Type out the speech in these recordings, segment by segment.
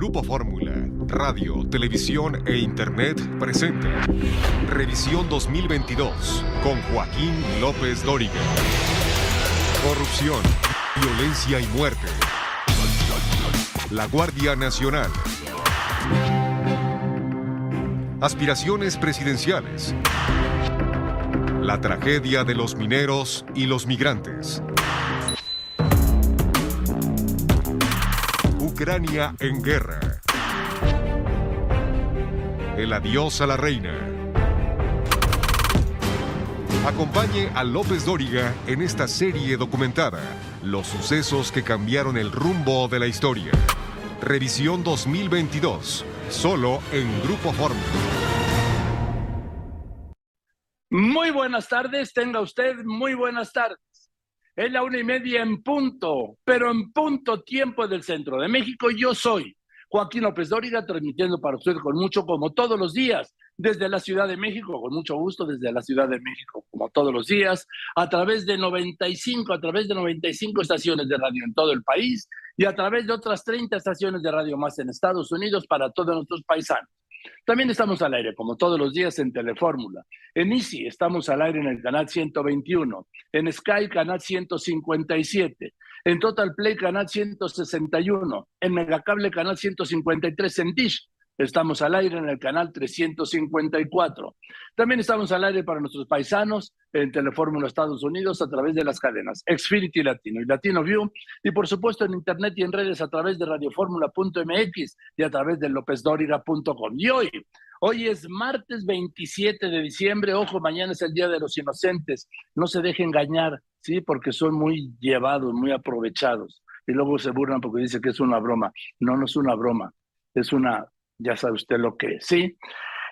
Grupo Fórmula, radio, televisión e internet presenta Revisión 2022 con Joaquín López Dóriga. Corrupción, violencia y muerte. La Guardia Nacional. Aspiraciones presidenciales. La tragedia de los mineros y los migrantes. Ucrania en guerra. El adiós a la reina. Acompañe a López Dóriga en esta serie documentada, Los sucesos que cambiaron el rumbo de la historia. Revisión 2022, solo en Grupo Fórmula. Muy buenas tardes, tenga usted muy buenas tardes. Es la una y media en punto, pero en punto tiempo del centro de México. Yo soy Joaquín López Dóriga, transmitiendo para usted con mucho, como todos los días, desde la Ciudad de México, con mucho gusto, desde la Ciudad de México, como todos los días, a través de 95, a través de 95 estaciones de radio en todo el país y a través de otras 30 estaciones de radio más en Estados Unidos para todos nuestros paisanos. También estamos al aire, como todos los días, en Telefórmula. En Easy estamos al aire en el canal 121, en Sky canal 157, en Total Play canal 161, en Megacable canal 153, en Dish Estamos al aire en el canal 354. También estamos al aire para nuestros paisanos en Telefórmula Estados Unidos a través de las cadenas Xfinity Latino y Latino View y por supuesto en internet y en redes a través de radioformula.mx y a través de lopezdoriga.com. Y hoy, hoy es martes 27 de diciembre, ojo, mañana es el Día de los Inocentes. No se deje engañar, ¿sí? Porque son muy llevados, muy aprovechados. Y luego se burlan porque dice que es una broma. No, no es una broma, es una ya sabe usted lo que es, ¿sí?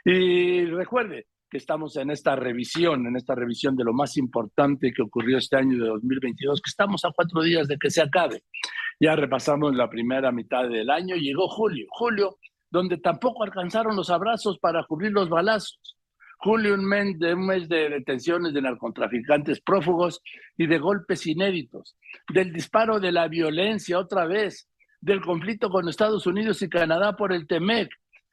Y recuerde que estamos en esta revisión, en esta revisión de lo más importante que ocurrió este año de 2022, que estamos a cuatro días de que se acabe. Ya repasamos la primera mitad del año, llegó julio, julio, donde tampoco alcanzaron los abrazos para cubrir los balazos. Julio, un mes de, un mes de detenciones de narcotraficantes prófugos y de golpes inéditos, del disparo de la violencia otra vez, del conflicto con Estados Unidos y Canadá por el TEMEC,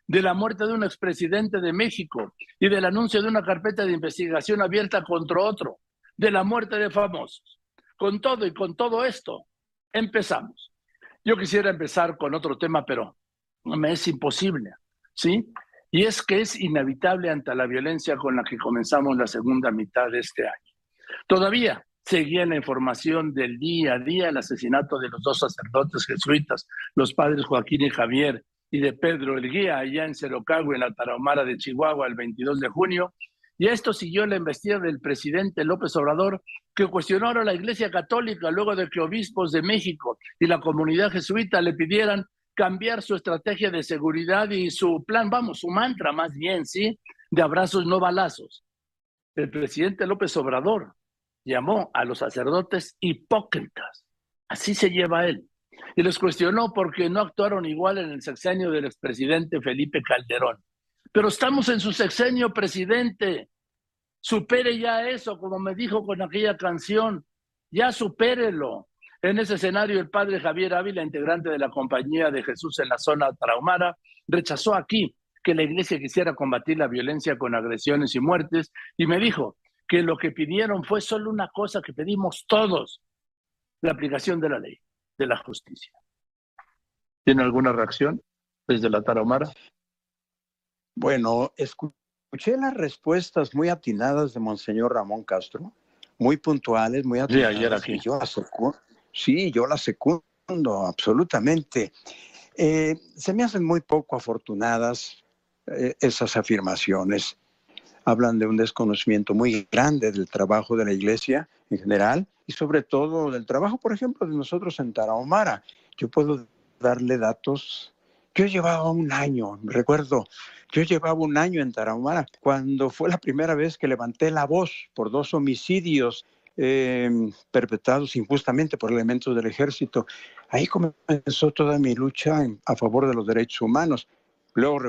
de la muerte de un expresidente de México y del anuncio de una carpeta de investigación abierta contra otro, de la muerte de famosos. Con todo y con todo esto, empezamos. Yo quisiera empezar con otro tema, pero me es imposible, ¿sí? Y es que es inevitable ante la violencia con la que comenzamos la segunda mitad de este año. Todavía seguía la información del día a día, el asesinato de los dos sacerdotes jesuitas, los padres Joaquín y Javier, y de Pedro el Guía, allá en Cerocagua, en la Tarahumara de Chihuahua, el 22 de junio. Y esto siguió la embestida del presidente López Obrador, que cuestionó a la Iglesia Católica luego de que obispos de México y la comunidad jesuita le pidieran cambiar su estrategia de seguridad y su plan, vamos, su mantra más bien, ¿sí? De abrazos, no balazos. El presidente López Obrador llamó a los sacerdotes hipócritas. Así se lleva él. Y les cuestionó porque no actuaron igual en el sexenio del expresidente Felipe Calderón. Pero estamos en su sexenio, presidente. Supere ya eso, como me dijo con aquella canción. Ya supérelo. En ese escenario, el padre Javier Ávila, integrante de la Compañía de Jesús en la zona traumara, rechazó aquí que la iglesia quisiera combatir la violencia con agresiones y muertes y me dijo, que lo que pidieron fue solo una cosa que pedimos todos, la aplicación de la ley, de la justicia. ¿Tiene alguna reacción desde la Tarahumara? Bueno, escuché las respuestas muy atinadas de Monseñor Ramón Castro, muy puntuales, muy atinadas. Sí, ayer aquí. Yo las secundo, sí, yo las secundo absolutamente. Eh, se me hacen muy poco afortunadas eh, esas afirmaciones hablan de un desconocimiento muy grande del trabajo de la iglesia en general y sobre todo del trabajo, por ejemplo, de nosotros en Tarahumara. Yo puedo darle datos. Yo llevaba un año, recuerdo, yo llevaba un año en Tarahumara cuando fue la primera vez que levanté la voz por dos homicidios eh, perpetrados injustamente por elementos del ejército. Ahí comenzó toda mi lucha a favor de los derechos humanos. Luego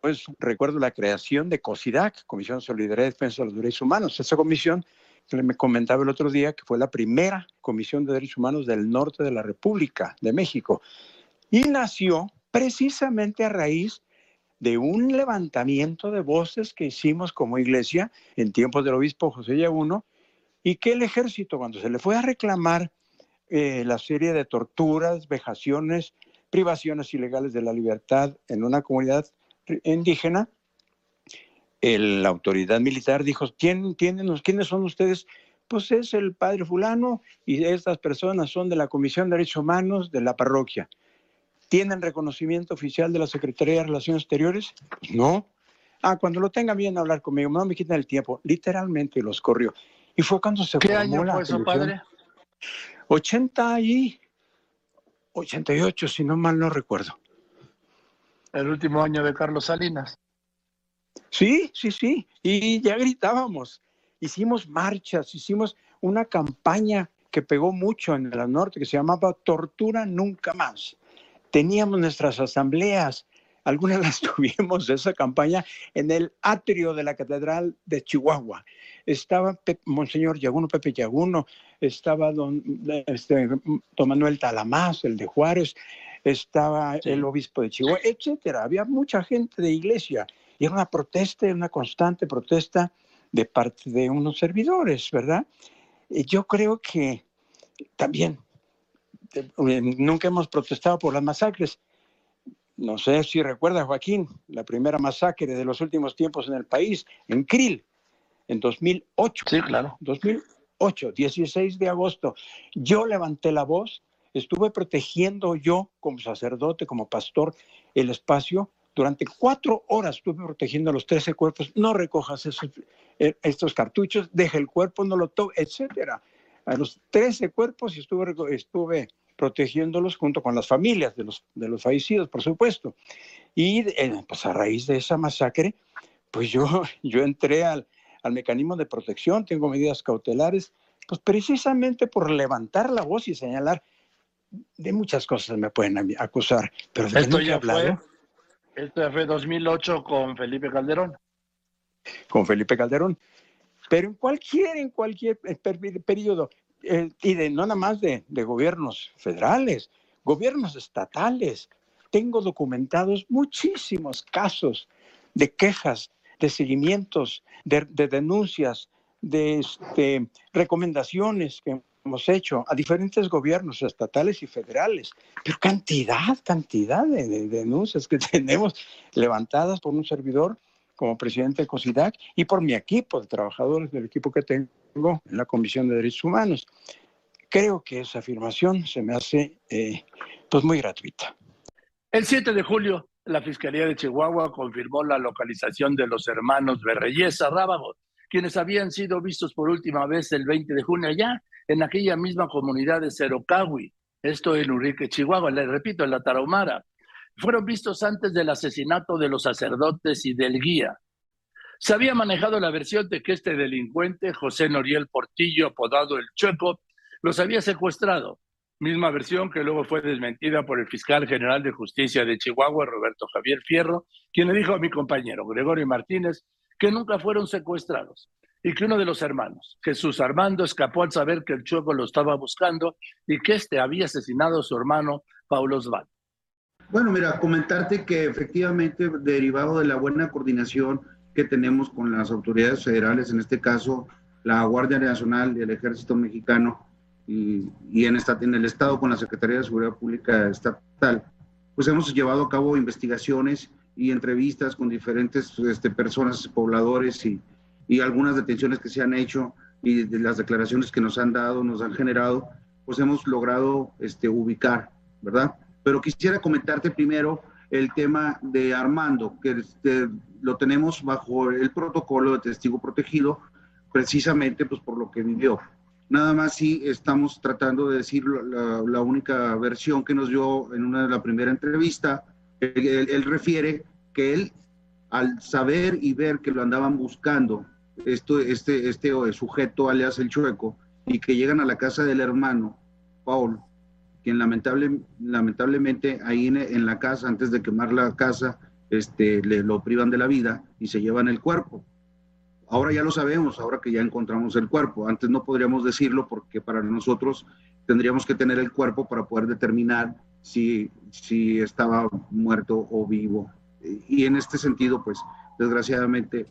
pues recuerdo la creación de COSIDAC, Comisión de Solidaridad y Defensa de los Derechos Humanos. Esa comisión que me comentaba el otro día que fue la primera comisión de derechos humanos del norte de la República de México. Y nació precisamente a raíz de un levantamiento de voces que hicimos como iglesia en tiempos del obispo José Yaguno, y que el ejército, cuando se le fue a reclamar eh, la serie de torturas, vejaciones, privaciones ilegales de la libertad en una comunidad indígena, la autoridad militar dijo, ¿Quién, ¿quiénes son ustedes? Pues es el padre fulano y estas personas son de la Comisión de Derechos Humanos de la parroquia. ¿Tienen reconocimiento oficial de la Secretaría de Relaciones Exteriores? Pues no. Ah, cuando lo tengan bien hablar conmigo, no me quiten el tiempo. Literalmente los corrió. Y fue cuando se ¿Qué año fue eso, padre? 80 y 88, si no mal no recuerdo. El último año de Carlos Salinas. Sí, sí, sí. Y ya gritábamos. Hicimos marchas, hicimos una campaña que pegó mucho en el norte que se llamaba Tortura Nunca Más. Teníamos nuestras asambleas, algunas las tuvimos, esa campaña, en el atrio de la Catedral de Chihuahua. Estaba Monseñor Yaguno, Pepe Yaguno, estaba don, este, don Manuel Talamás, el de Juárez, estaba el obispo de Chihuahua, etcétera. Había mucha gente de iglesia y era una protesta, una constante protesta de parte de unos servidores, ¿verdad? Y yo creo que también eh, nunca hemos protestado por las masacres. No sé si recuerda, Joaquín, la primera masacre de los últimos tiempos en el país, en Krill, en 2008. Sí, claro. 2008, 16 de agosto. Yo levanté la voz, estuve protegiendo yo como sacerdote, como pastor, el espacio durante cuatro horas estuve protegiendo los 13 cuerpos. No recojas esos, eh, estos cartuchos, deja el cuerpo, no lo toques, etcétera. A los 13 cuerpos estuve, estuve protegiéndolos junto con las familias de los, de los fallecidos, por supuesto. Y eh, pues a raíz de esa masacre, pues yo, yo entré al, al mecanismo de protección, tengo medidas cautelares, pues precisamente por levantar la voz y señalar, de muchas cosas me pueden acusar, pero de Esto ya hablado, este fue 2008 con Felipe Calderón. Con Felipe Calderón. Pero en cualquier, en cualquier periodo, eh, y de, no nada más de, gobiernos federales, gobiernos estatales, tengo documentados muchísimos casos de quejas, de seguimientos, de, denuncias, de este, recomendaciones que hemos hecho a diferentes gobiernos estatales y federales, pero cantidad, cantidad de, denuncias que tenemos levantadas por un servidor como presidente de COSIDAC y por mi equipo de trabajadores del equipo que tengo en la Comisión de Derechos Humanos. Creo que esa afirmación se me hace eh, pues muy gratuita. El 7 de julio, la Fiscalía de Chihuahua confirmó la localización de los hermanos Berreyesa Rábago, quienes habían sido vistos por última vez el 20 de junio allá en aquella misma comunidad de Cerocahui, esto en Urique, Chihuahua, le repito, en la Tarahumara. Fueron vistos antes del asesinato de los sacerdotes y del guía. Se había manejado la versión de que este delincuente, José Noriel Portillo, apodado el Chueco, los había secuestrado. Misma versión que luego fue desmentida por el fiscal general de justicia de Chihuahua, Roberto Javier Fierro, quien le dijo a mi compañero Gregorio Martínez que nunca fueron secuestrados y que uno de los hermanos, Jesús Armando, escapó al saber que el Chueco lo estaba buscando y que éste había asesinado a su hermano Paulo Osvaldo. Bueno, mira, comentarte que efectivamente, derivado de la buena coordinación que tenemos con las autoridades federales, en este caso la Guardia Nacional y el Ejército Mexicano, y, en, esta, en el Estado con la Secretaría de Seguridad Pública Estatal, pues hemos llevado a cabo investigaciones y entrevistas con diferentes este, personas, pobladores y, y algunas detenciones que se han hecho y de las declaraciones que nos han dado, nos han generado, pues hemos logrado este, ubicar, ¿verdad? Pero quisiera comentarte primero el tema de Armando, que este, lo tenemos bajo el protocolo de testigo protegido, precisamente pues por lo que vivió. Nada más si estamos tratando de decir la, la única versión que nos dio en una de la primera entrevista, él, refiere que él, al saber y ver que lo andaban buscando esto, este, este sujeto, alias el chueco, y que llegan a la casa del hermano, Paul, quien lamentable, lamentablemente ahí en, la casa, antes de quemar la casa, este, le lo privan de la vida y se llevan el cuerpo. Ahora ya lo sabemos, ahora que ya encontramos el cuerpo. Antes no podríamos decirlo porque para nosotros tendríamos que tener el cuerpo para poder determinar si, si estaba muerto o vivo. Y en este sentido, pues desgraciadamente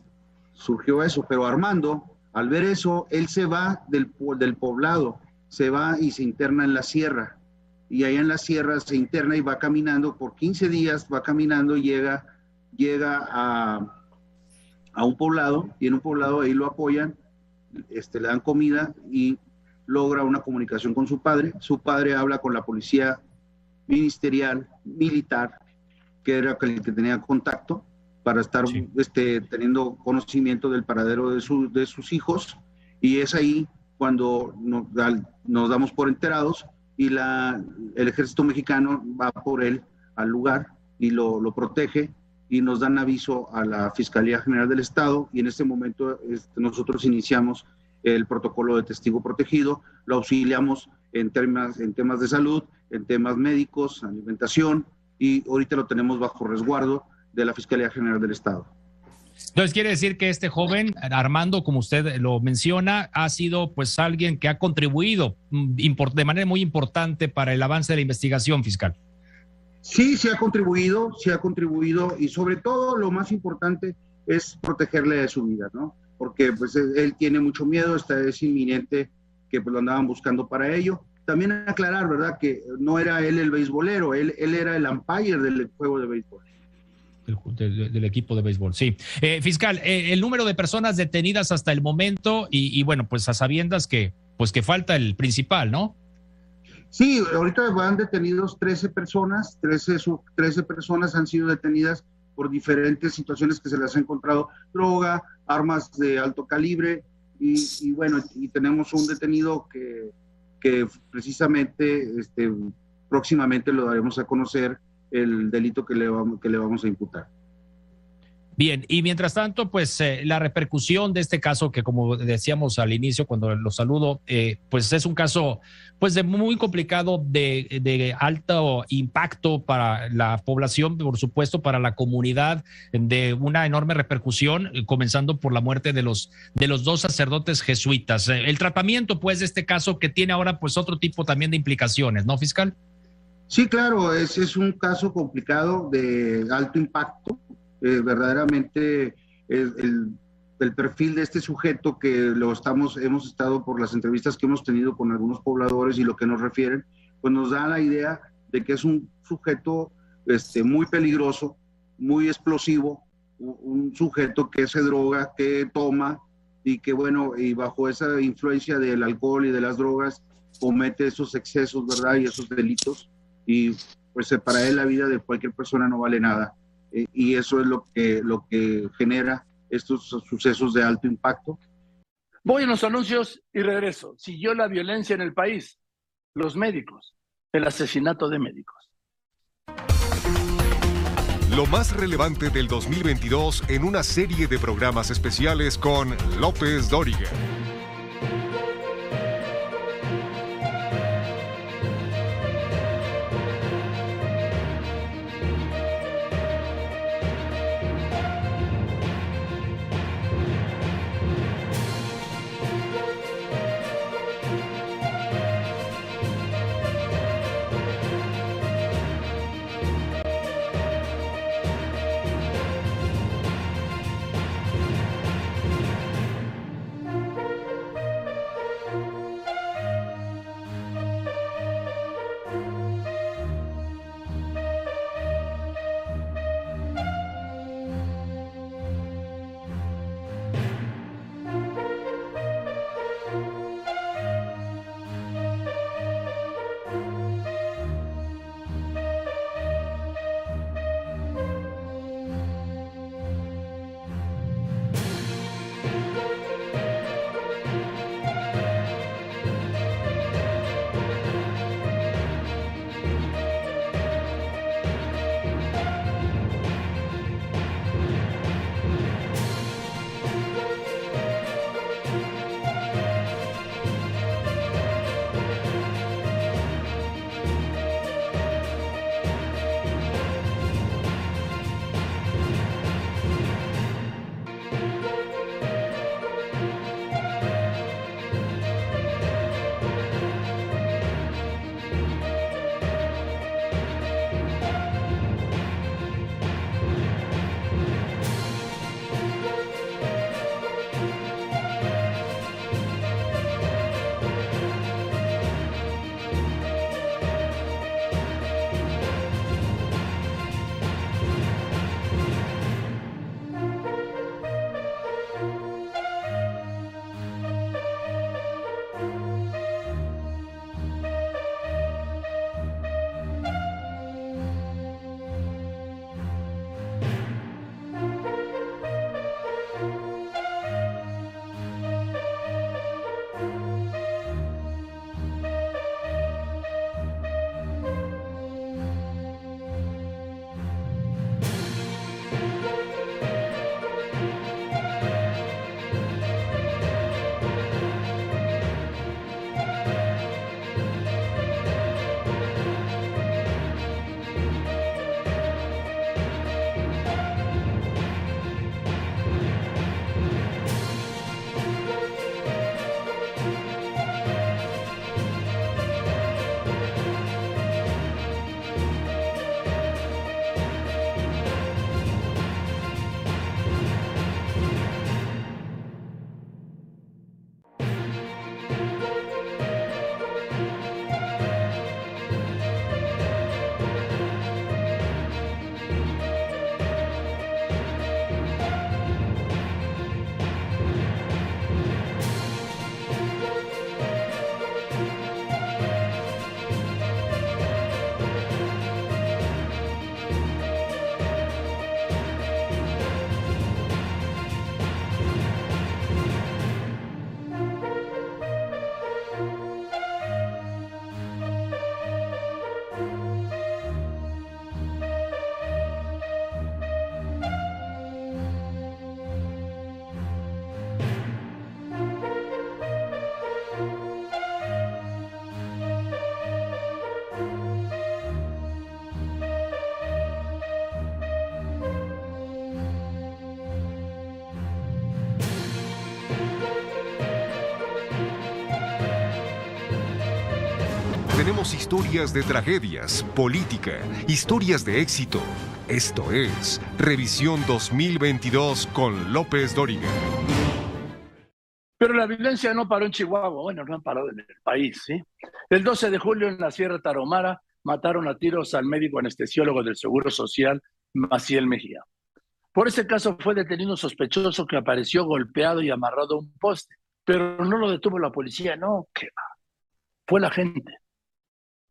surgió eso, pero Armando, al ver eso, él se va del, del poblado, se va y se interna en la sierra. Y allá en la sierra se interna y va caminando por 15 días, va caminando llega, llega a, a un poblado y en un poblado ahí lo apoyan, este, le dan comida y logra una comunicación con su padre. Su padre habla con la policía ministerial, militar, que era el que tenía contacto para estar este, teniendo conocimiento del paradero de, de sus hijos. Y es ahí cuando nos, nos damos por enterados y la, el ejército mexicano va por él al lugar y lo, lo, protege y nos dan aviso a la Fiscalía General del Estado y en este momento este, nosotros iniciamos el protocolo de testigo protegido, lo auxiliamos en temas, en temas de salud, en temas médicos, alimentación, y ahorita lo tenemos bajo resguardo de la Fiscalía General del Estado. Entonces quiere decir que este joven, Armando, como usted lo menciona, ha sido pues alguien que ha contribuido mm, de manera muy importante para el avance de la investigación fiscal. Sí, sí ha contribuido, sí ha contribuido y sobre todo lo más importante es protegerle de su vida, ¿no? Porque pues él tiene mucho miedo, está, es inminente que pues, lo andaban buscando para ello también aclarar, ¿verdad? Que no era él el beisbolero, él, él era el umpire del juego de béisbol. Del, equipo de béisbol, sí. Eh, fiscal, eh, el número de personas detenidas hasta el momento y, bueno, pues a sabiendas que, pues que falta el principal, ¿no? Sí, ahorita van detenidos 13 personas, 13, 13 personas han sido detenidas por diferentes situaciones que se les ha encontrado droga, armas de alto calibre y, y bueno, y tenemos un detenido que que precisamente este, próximamente lo daremos a conocer el delito que le vamos, que le vamos a imputar. Bien, y mientras tanto, pues eh, la repercusión de este caso, que como decíamos al inicio cuando lo saludo, eh, pues es un caso pues de muy complicado, de, de, alto impacto para la población, por supuesto, para la comunidad, de una enorme repercusión, eh, comenzando por la muerte de los, de los dos sacerdotes jesuitas. El tratamiento, pues, de este caso que tiene ahora pues otro tipo también de implicaciones, ¿no, fiscal? Sí, claro, es, es un caso complicado de alto impacto verdaderamente el, el, perfil de este sujeto que lo estamos, hemos estado por las entrevistas que hemos tenido con algunos pobladores y lo que nos refieren, pues nos da la idea de que es un sujeto este, muy peligroso, muy explosivo, un sujeto que se droga, que toma y que bueno, y bajo esa influencia del alcohol y de las drogas comete esos excesos, ¿verdad? Y esos delitos y pues para él la vida de cualquier persona no vale nada. Eh, y eso es lo que, lo que genera estos sucesos de alto impacto. Voy a los anuncios y regreso. Siguió la violencia en el país, los médicos, el asesinato de médicos. Lo más relevante del 2022 en una serie de programas especiales con López Dóriga. Historias de tragedias, política, historias de éxito. Esto es Revisión 2022 con López Dóriga. Pero la violencia no paró en Chihuahua, bueno, no han parado en el país, ¿sí? El 12 de julio en la Sierra Taromara mataron a tiros al médico anestesiólogo del Seguro Social, Maciel Mejía. Por ese caso fue detenido un sospechoso que apareció golpeado y amarrado a un poste, pero no lo detuvo la policía, no, que fue la gente.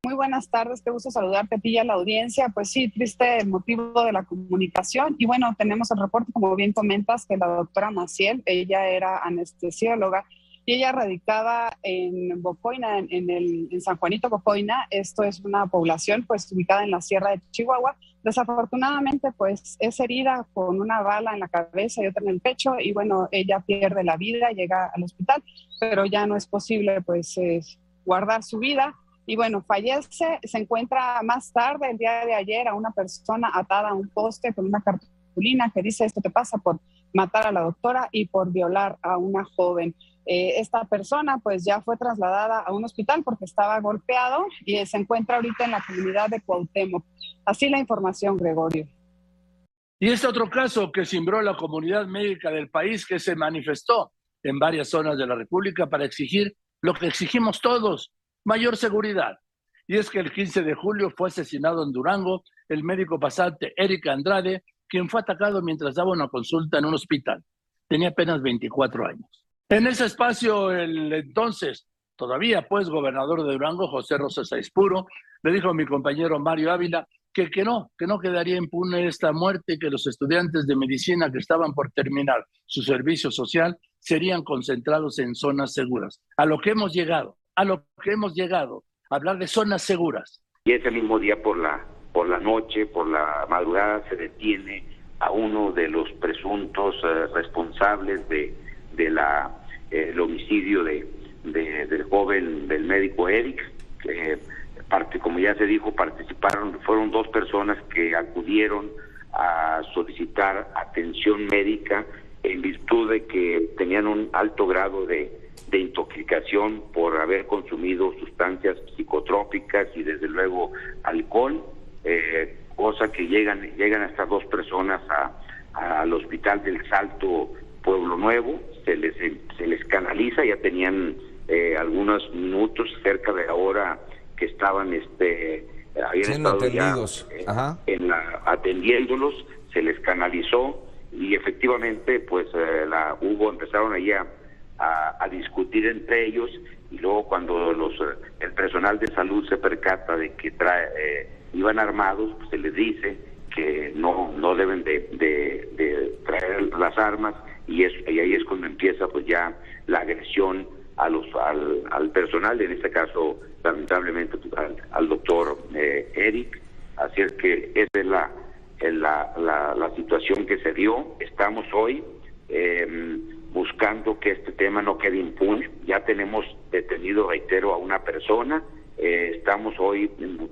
Muy buenas tardes, qué gusto saludarte a ti y a la audiencia. Pues sí, triste el motivo de la comunicación. Y bueno, tenemos el reporte, como bien comentas, que la doctora Maciel, ella era anestesióloga y ella radicaba en Bocoina, en, el, en San Juanito Bocoina. Esto es una población pues ubicada en la sierra de Chihuahua. Desafortunadamente pues es herida con una bala en la cabeza y otra en el pecho y bueno, ella pierde la vida, llega al hospital, pero ya no es posible pues guardar su vida y bueno, fallece, se encuentra más tarde, el día de ayer, a una persona atada a un poste con una cartulina que dice, esto te pasa por matar a la doctora y por violar a una joven. Eh, esta persona pues ya fue trasladada a un hospital porque estaba golpeado y se encuentra ahorita en la comunidad de Cuauhtémoc. Así la información, Gregorio. Y este otro caso que cimbró la comunidad médica del país que se manifestó en varias zonas de la República para exigir lo que exigimos todos, mayor seguridad. Y es que el 15 de julio fue asesinado en Durango el médico pasante Eric Andrade, quien fue atacado mientras daba una consulta en un hospital. Tenía apenas 24 años. En ese espacio, el entonces, todavía pues, gobernador de Durango, José Rosas Aispuro, le dijo a mi compañero Mario Ávila que, que no, que no quedaría impune esta muerte, que los estudiantes de medicina que estaban por terminar su servicio social serían concentrados en zonas seguras. A lo que hemos llegado a lo que hemos llegado, hablar de zonas seguras. Y ese mismo día por la, por la noche, por la madrugada, se detiene a uno de los presuntos eh, responsables de, de eh, homicidio de, del joven, del médico Eric, que parte, como ya se dijo, participaron, fueron dos personas que acudieron a solicitar atención médica en virtud de que tenían un alto grado de de intoxicación por haber consumido sustancias psicotrópicas y desde luego alcohol, eh, cosa que llegan llegan estas dos personas a, al hospital del Salto Pueblo Nuevo, se les se les canaliza, ya tenían eh, algunos minutos cerca de la hora que estaban este habían estado atendidos. ya en la, atendiéndolos, se les canalizó y efectivamente pues eh, la hubo empezaron allá a, discutir entre ellos y luego cuando los el personal de salud se percata de que trae, eh, iban armados, pues se les dice que no no deben de, traer las armas y, es, y ahí es cuando empieza pues ya la agresión a los al, al personal, en este caso lamentablemente pues, al, doctor eh, Eric, así es que esa es la, la, la, la situación que se dio, estamos hoy eh, buscando que este tema no quede impune. Ya tenemos detenido, reitero, a una persona. Eh, estamos hoy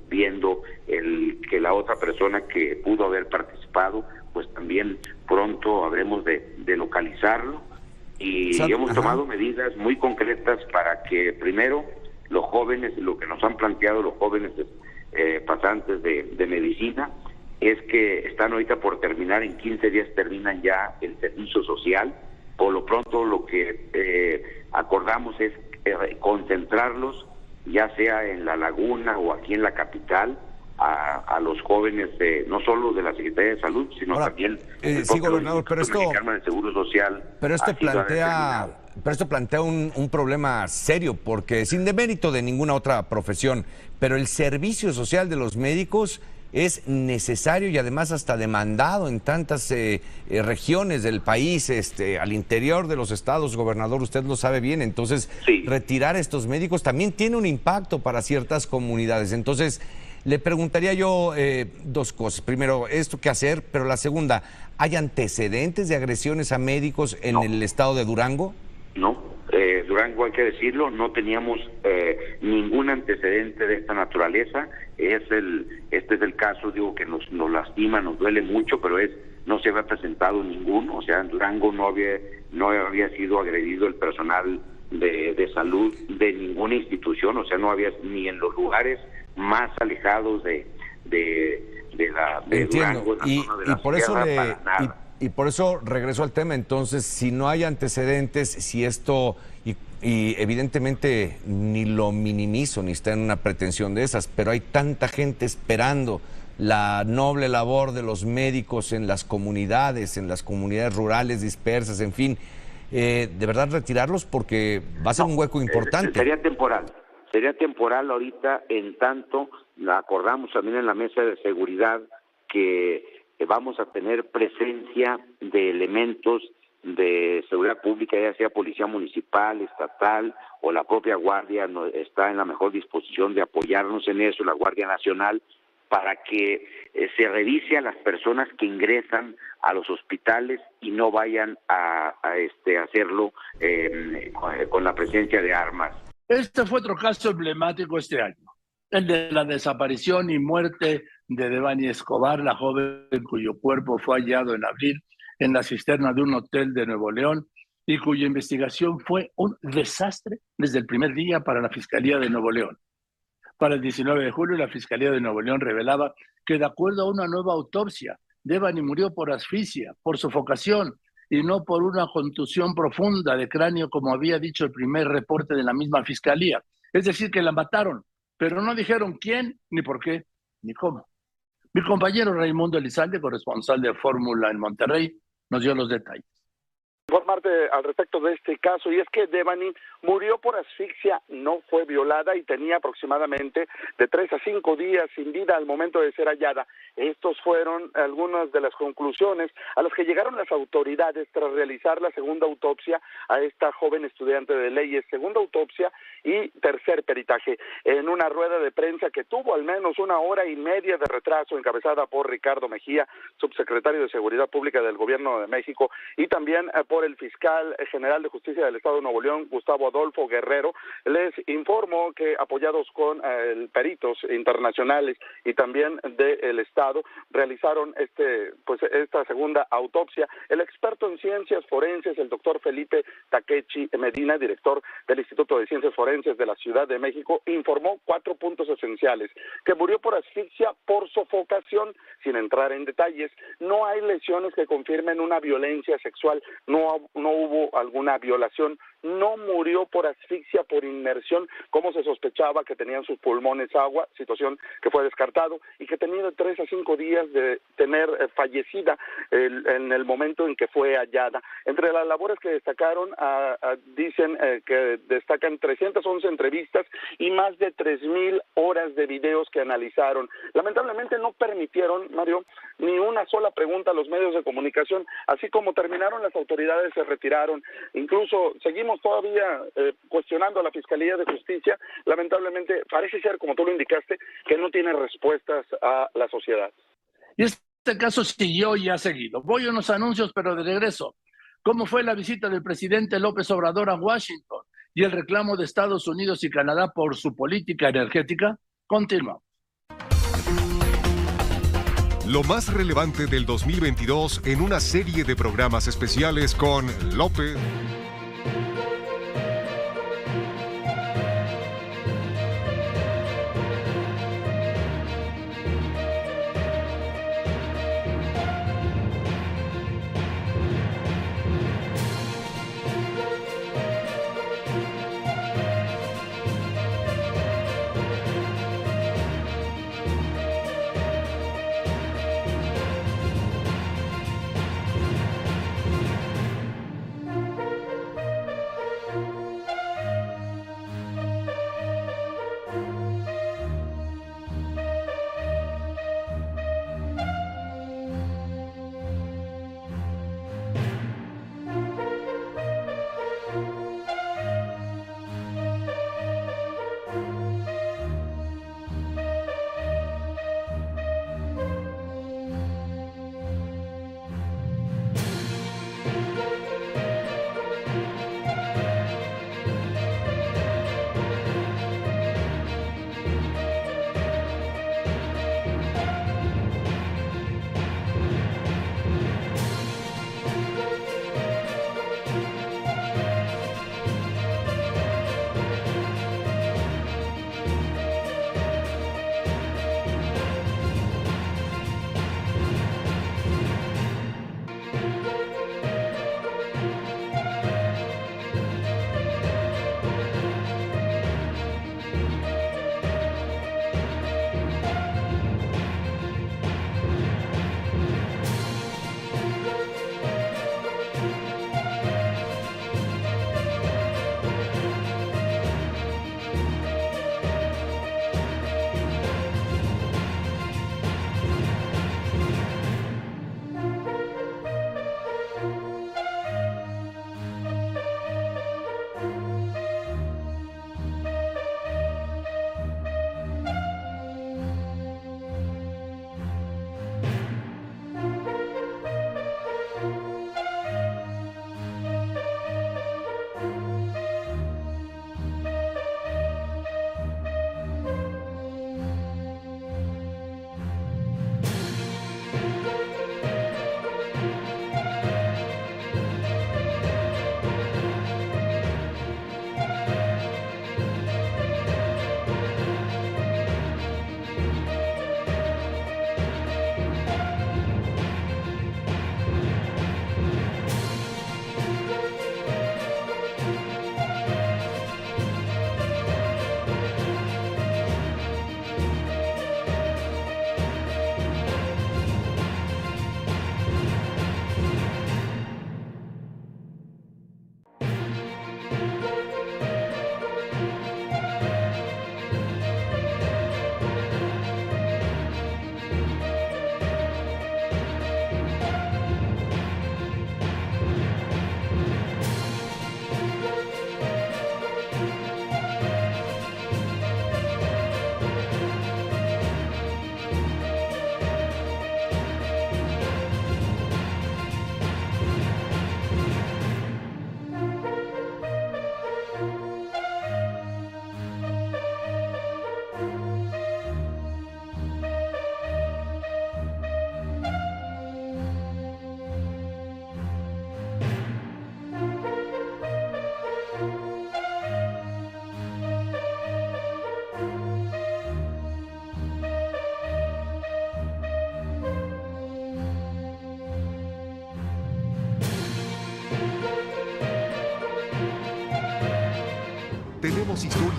viendo el que la otra persona que pudo haber participado, pues también pronto habremos de, localizarlo. Y, hemos tomado medidas muy concretas para que primero los jóvenes, lo que nos han planteado los jóvenes eh, pasantes de, de medicina, es que están ahorita por terminar, en 15 días terminan ya el servicio social, por lo pronto lo que eh, acordamos es eh, concentrarlos, ya sea en la laguna o aquí en la capital, a, los jóvenes de, no solo de la Secretaría de Salud, sino también eh, sí, gobernador, pero esto, del Seguro Social. Pero esto plantea, pero esto plantea un, un, problema serio, porque sin demérito de ninguna otra profesión, pero el servicio social de los médicos es necesario y además hasta demandado en tantas eh, eh, regiones del país, este, al interior de los estados, gobernador, usted lo sabe bien. Entonces, retirar a estos médicos también tiene un impacto para ciertas comunidades. Entonces, le preguntaría yo eh, dos cosas. Primero, esto qué hacer, pero la segunda, ¿hay antecedentes de agresiones a médicos en el estado de Durango? No. Eh, Durango, hay que decirlo, no teníamos eh, ningún antecedente de esta naturaleza. Es el, este es el caso, digo, que nos, nos lastima, nos duele mucho, pero es no se había presentado ninguno. O sea, en Durango no había, no había sido agredido el personal de, salud de ninguna institución, o sea, no había ni en los lugares más alejados de, de, la de Entiendo. y, por eso y, por eso regreso al tema. Entonces, si no hay antecedentes, si esto y, y, evidentemente ni lo minimizo ni está en una pretensión de esas, pero hay tanta gente esperando la noble labor de los médicos en las comunidades, en las comunidades rurales dispersas, en fin, eh, de verdad retirarlos porque va a ser un hueco importante. Sería temporal, sería temporal ahorita en tanto acordamos también en la mesa de seguridad que vamos a tener presencia de elementos de seguridad pública, ya sea policía municipal, estatal o la propia Guardia, está en la mejor disposición de apoyarnos en eso, la Guardia Nacional, para que eh, se revise a las personas que ingresan a los hospitales y no vayan a, este, hacerlo em, con la presencia de armas. Este fue otro caso emblemático este año, el de la desaparición y muerte de Devani Escobar, la joven cuyo cuerpo fue hallado en abril en la cisterna de un hotel de Nuevo León y cuya investigación fue un desastre desde el primer día para la Fiscalía de Nuevo León. Para el 19 de julio, la Fiscalía de Nuevo León revelaba que de acuerdo a una nueva autopsia, Devani murió por asfixia, por sofocación y no por una contusión profunda de cráneo, como había dicho el primer reporte de la misma Fiscalía. Es decir, que la mataron, pero no dijeron quién, ni por qué, ni cómo. Mi compañero Raimundo Elizalde, corresponsal de Fórmula en Monterrey, nos dio los detalles informarte al respecto de este caso y es que Devani murió por asfixia, no fue violada y tenía aproximadamente de tres a cinco días sin vida al momento de ser hallada. Estos fueron algunas de las conclusiones a las que llegaron las autoridades tras realizar la segunda autopsia a esta joven estudiante de leyes, segunda autopsia y tercer peritaje. En una rueda de prensa que tuvo al menos una hora y media de retraso, encabezada por Ricardo Mejía, subsecretario de Seguridad Pública del Gobierno de México, y también eh, por el fiscal general de justicia del Estado de Nuevo León, Gustavo Adolfo Guerrero, les informo que apoyados con eh, peritos internacionales y también del Estado, realizaron este, pues, esta segunda autopsia. El experto en ciencias forenses, el doctor Felipe Takechi Medina, director del Instituto de Ciencias Forenses de la Ciudad de México, informó cuatro puntos esenciales, que murió por asfixia, por sofocación, sin entrar en detalles. No hay lesiones que confirmen una violencia sexual, no no, hubo alguna violación, no murió por asfixia, por inmersión, como se sospechaba que tenían sus pulmones agua, situación que fue descartado, y que tenía tres a cinco días de tener eh, fallecida en el momento en que fue hallada. Entre las labores que destacaron, dicen eh, que destacan 311 entrevistas y más de 3.000 horas de videos que analizaron. Lamentablemente no permitieron, Mario, ni una sola pregunta a los medios de comunicación, así como terminaron las autoridades se retiraron. Incluso seguimos todavía eh, cuestionando a la Fiscalía de Justicia. Lamentablemente, parece ser, como tú lo indicaste, que no tiene respuestas a la sociedad. Y este caso siguió y ha seguido. Voy a unos anuncios, pero de regreso. ¿Cómo fue la visita del presidente López Obrador a Washington y el reclamo de Estados Unidos y Canadá por su política energética? Continuamos. Lo más relevante del 2022 en una serie de programas especiales con López.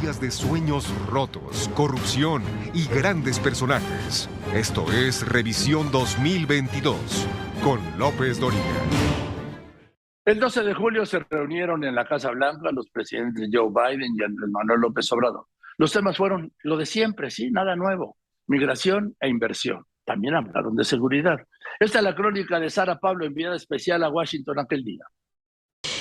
De sueños rotos, corrupción y grandes personajes. Esto es Revisión 2022 con López Doriga. El 12 de julio se reunieron en la Casa Blanca los presidentes Joe Biden y Andrés Manuel López Obrador. Los temas fueron lo de siempre, sí, nada nuevo, migración e inversión. También hablaron de seguridad. Esta es la crónica de Sara Pablo, enviada especial a Washington aquel día.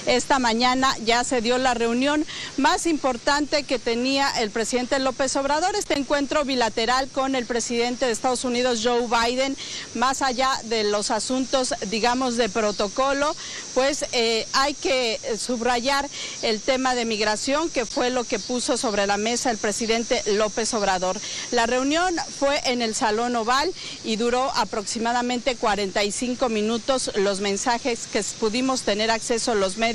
Esta mañana ya se dio la reunión más importante que tenía el presidente López Obrador, este encuentro bilateral con el presidente de Estados Unidos, Joe Biden, más allá de los asuntos, digamos, de protocolo, pues eh, hay que subrayar el tema de migración, que fue lo que puso sobre la mesa el presidente López Obrador. La reunión fue en el Salón Oval y duró aproximadamente 45 minutos. Los mensajes que pudimos tener acceso los medios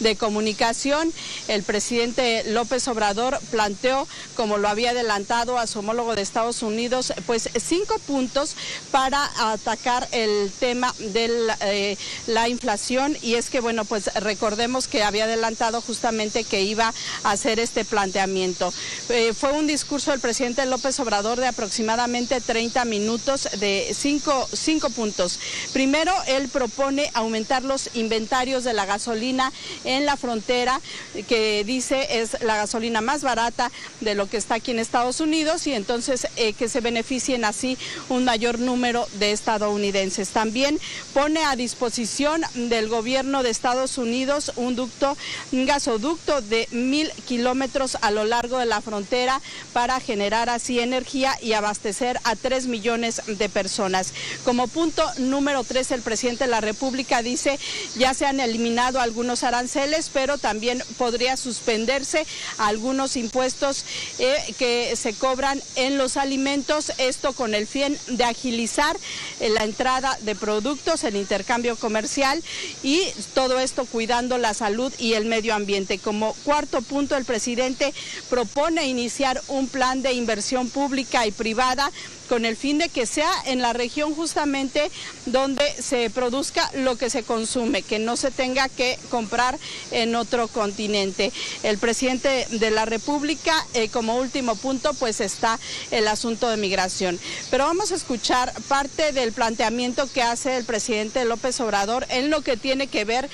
de comunicación. El presidente López Obrador planteó, como lo había adelantado a su homólogo de Estados Unidos, pues cinco puntos para atacar el tema de eh, la, inflación. Y es que, bueno, pues recordemos que había adelantado justamente que iba a hacer este planteamiento. Eh, fue un discurso del presidente López Obrador de aproximadamente 30 minutos de cinco, cinco puntos. Primero, él propone aumentar los inventarios de la gasolina en la frontera, que dice es la gasolina más barata de lo que está aquí en Estados Unidos y entonces eh, que se beneficien así un mayor número de estadounidenses. También pone a disposición del gobierno de Estados Unidos un ducto, un gasoducto de mil kilómetros a lo largo de la frontera para generar así energía y abastecer a tres millones de personas. Como punto número tres, el presidente de la República dice ya se han eliminado algunos algunos aranceles, pero también podría suspenderse algunos impuestos eh, que se cobran en los alimentos, esto con el fin de agilizar eh, la entrada de productos, el intercambio comercial y todo esto cuidando la salud y el medio ambiente. Como cuarto punto, el presidente propone iniciar un plan de inversión pública y privada con el fin de que sea en la región justamente donde se produzca lo que se consume, que no se tenga que comprar en otro continente. El presidente de la República, eh, como último punto, pues está el asunto de migración. Pero vamos a escuchar parte del planteamiento que hace el presidente López Obrador en lo que tiene que ver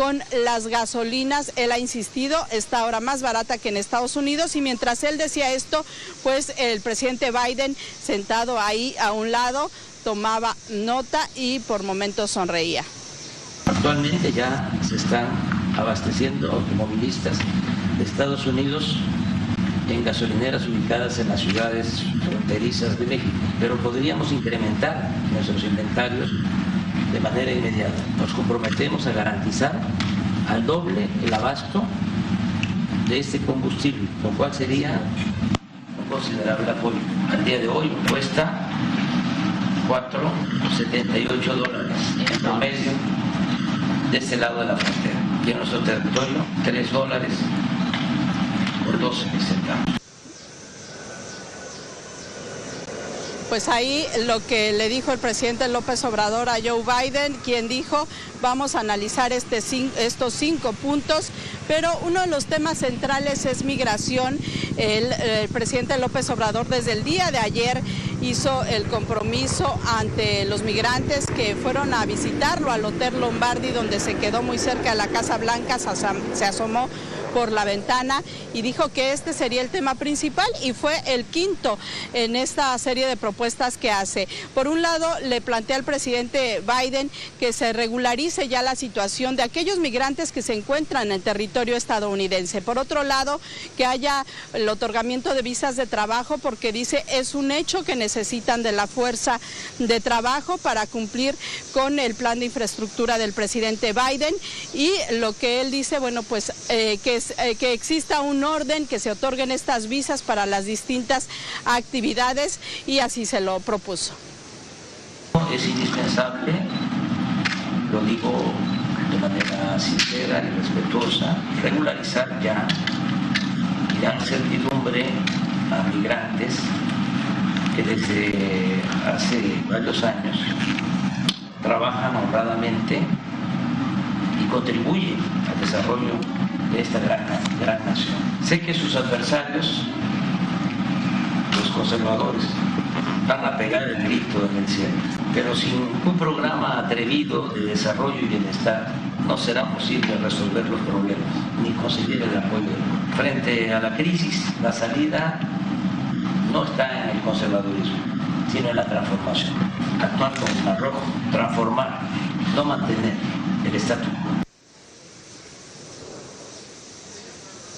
con las gasolinas. Él ha insistido, está ahora más barata que en Estados Unidos y mientras él decía esto, pues el presidente Biden sentado ahí a un lado tomaba nota y por momentos sonreía. Actualmente ya se están abasteciendo automovilistas de Estados Unidos en gasolineras ubicadas en las ciudades fronterizas de México, pero podríamos incrementar nuestros inventarios de manera inmediata. Nos comprometemos a garantizar al doble el abasto de este combustible, lo cual sería un considerable apoyo. Al día de hoy cuesta 4,78 dólares en promedio de este lado de la frontera. Y en nuestro territorio, 3 dólares por 12 centavos. Pues ahí lo que le dijo el presidente López Obrador a Joe Biden, quien dijo, vamos a analizar este, estos cinco puntos, pero uno de los temas centrales es migración. El, el presidente López Obrador desde el día de ayer hizo el compromiso ante los migrantes que fueron a visitarlo al Hotel Lombardi, donde se quedó muy cerca de la Casa Blanca, se asomó por la ventana y dijo que este sería el tema principal y fue el quinto en esta serie de propuestas que hace. Por un lado, le plantea al presidente Biden que se regularice ya la situación de aquellos migrantes que se encuentran en territorio estadounidense. Por otro lado, que haya el otorgamiento de visas de trabajo porque dice es un hecho que necesitan de la fuerza de trabajo para cumplir con el plan de infraestructura del presidente Biden y lo que él dice, bueno, pues eh, que eh, que exista un orden, que se otorguen estas visas para las distintas actividades y así se lo propuso. Es indispensable, lo digo de manera sincera y respetuosa, regularizar ya y dar certidumbre a migrantes que desde hace varios años trabajan honradamente y contribuyen al desarrollo de esta gran, gran nación. Sé que sus adversarios, los conservadores, van a pegar el grito en el cielo, pero sin un programa atrevido de desarrollo y bienestar no será posible resolver los problemas ni conseguir el apoyo. Frente a la crisis, la salida no está en el conservadurismo, sino en la transformación. Actuar con arrojo, transformar, no mantener el estatus quo.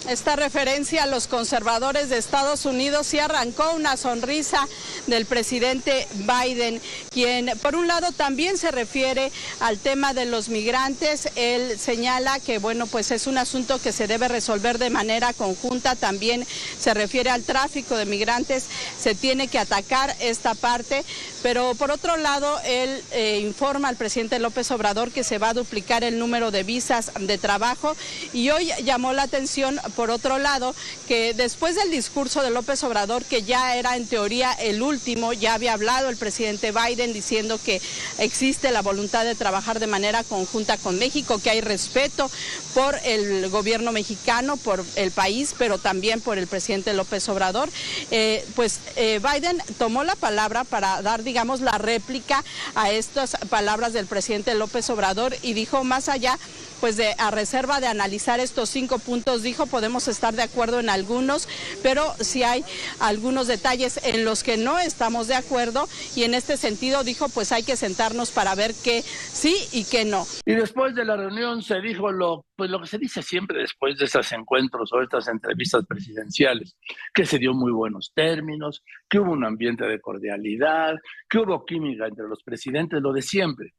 Esta referencia a los conservadores de Estados Unidos y arrancó una sonrisa del presidente Biden, quien por un lado también se refiere al tema de los migrantes. Él señala que bueno, pues es un asunto que se debe resolver de manera conjunta. También se refiere al tráfico de migrantes. Se tiene que atacar esta parte. Pero por otro lado, él eh, informa al presidente López Obrador que se va a duplicar el número de visas de trabajo y hoy llamó la atención por otro lado, que después del discurso de López Obrador, que ya era en teoría el último, ya había hablado el presidente Biden diciendo que existe la voluntad de trabajar de manera conjunta con México, que hay respeto por el gobierno mexicano, por el país, pero también por el presidente López Obrador. Eh, pues eh, Biden tomó la palabra para dar, digamos, la réplica a estas palabras del presidente López Obrador y dijo más allá pues de, a reserva de analizar estos cinco puntos, dijo, podemos estar de acuerdo en algunos, pero si hay algunos detalles en los que no estamos de acuerdo y en este sentido dijo, pues hay que sentarnos para ver qué sí y qué no. Y después de la reunión se dijo lo, pues lo que se dice siempre después de estos encuentros o estas entrevistas presidenciales, que se dio muy buenos términos, que hubo un ambiente de cordialidad, que hubo química entre los presidentes, lo de siempre.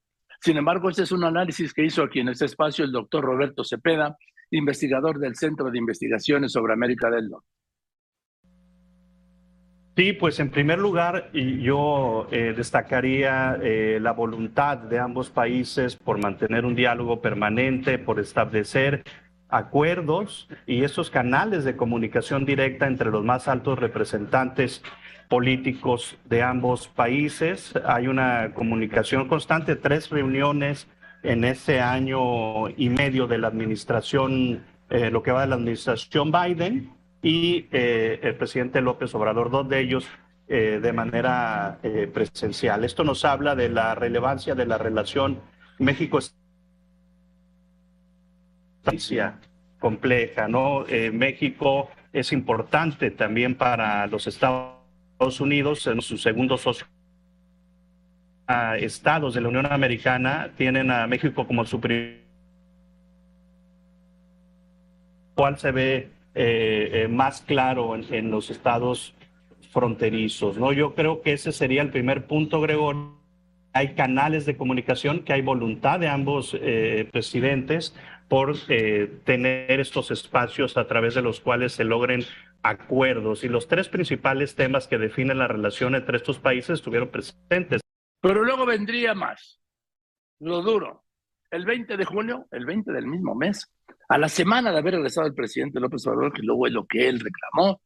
Sin embargo, este es un análisis que hizo aquí en este espacio el doctor Roberto Cepeda, investigador del Centro de Investigaciones sobre América del Norte. Sí, pues en primer lugar yo eh, destacaría eh, la voluntad de ambos países por mantener un diálogo permanente, por establecer acuerdos y esos canales de comunicación directa entre los más altos representantes políticos de ambos países. Hay una comunicación constante, tres reuniones en ese año y medio de la administración, eh, lo que va de la administración Biden y eh, el presidente López Obrador, dos de ellos eh, de manera presencial. Esto nos habla de la relevancia de la relación México compleja, ¿no? México es importante también para los Estados Estados Unidos, en su segundo socio, estados de la Unión Americana tienen a México como su primer cual se ve eh, eh, más claro en, los estados fronterizos. ¿no? Yo creo que ese sería el primer punto, Gregorio. Hay canales de comunicación, que hay voluntad de ambos eh, presidentes por tener estos espacios a través de los cuales se logren acuerdos y los tres principales temas que definen la relación entre estos países estuvieron presentes. Pero luego vendría más, lo duro. El 20 de junio, el 20 del mismo mes, a la semana de haber regresado el presidente López Obrador, que luego es lo que él reclamó,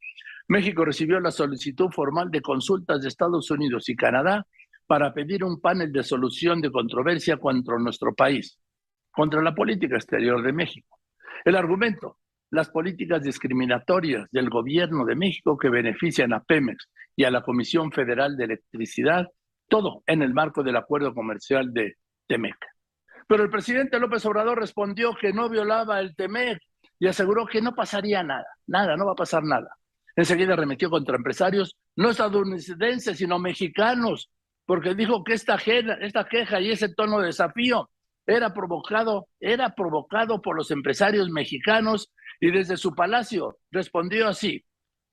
México recibió la solicitud formal de consultas de Estados Unidos y Canadá para pedir un panel de solución de controversia contra nuestro país, contra la política exterior de México. El argumento, las políticas discriminatorias del gobierno de México que benefician a Pemex y a la Comisión Federal de Electricidad, todo en el marco del acuerdo comercial de Temec. Pero el presidente López Obrador respondió que no violaba el Temec y aseguró que no pasaría nada, nada, no va a pasar nada. Enseguida remetió contra empresarios no estadounidenses, sino mexicanos, porque dijo que esta, esta queja y ese tono de desafío era provocado, era provocado por los empresarios mexicanos y desde su palacio respondió así,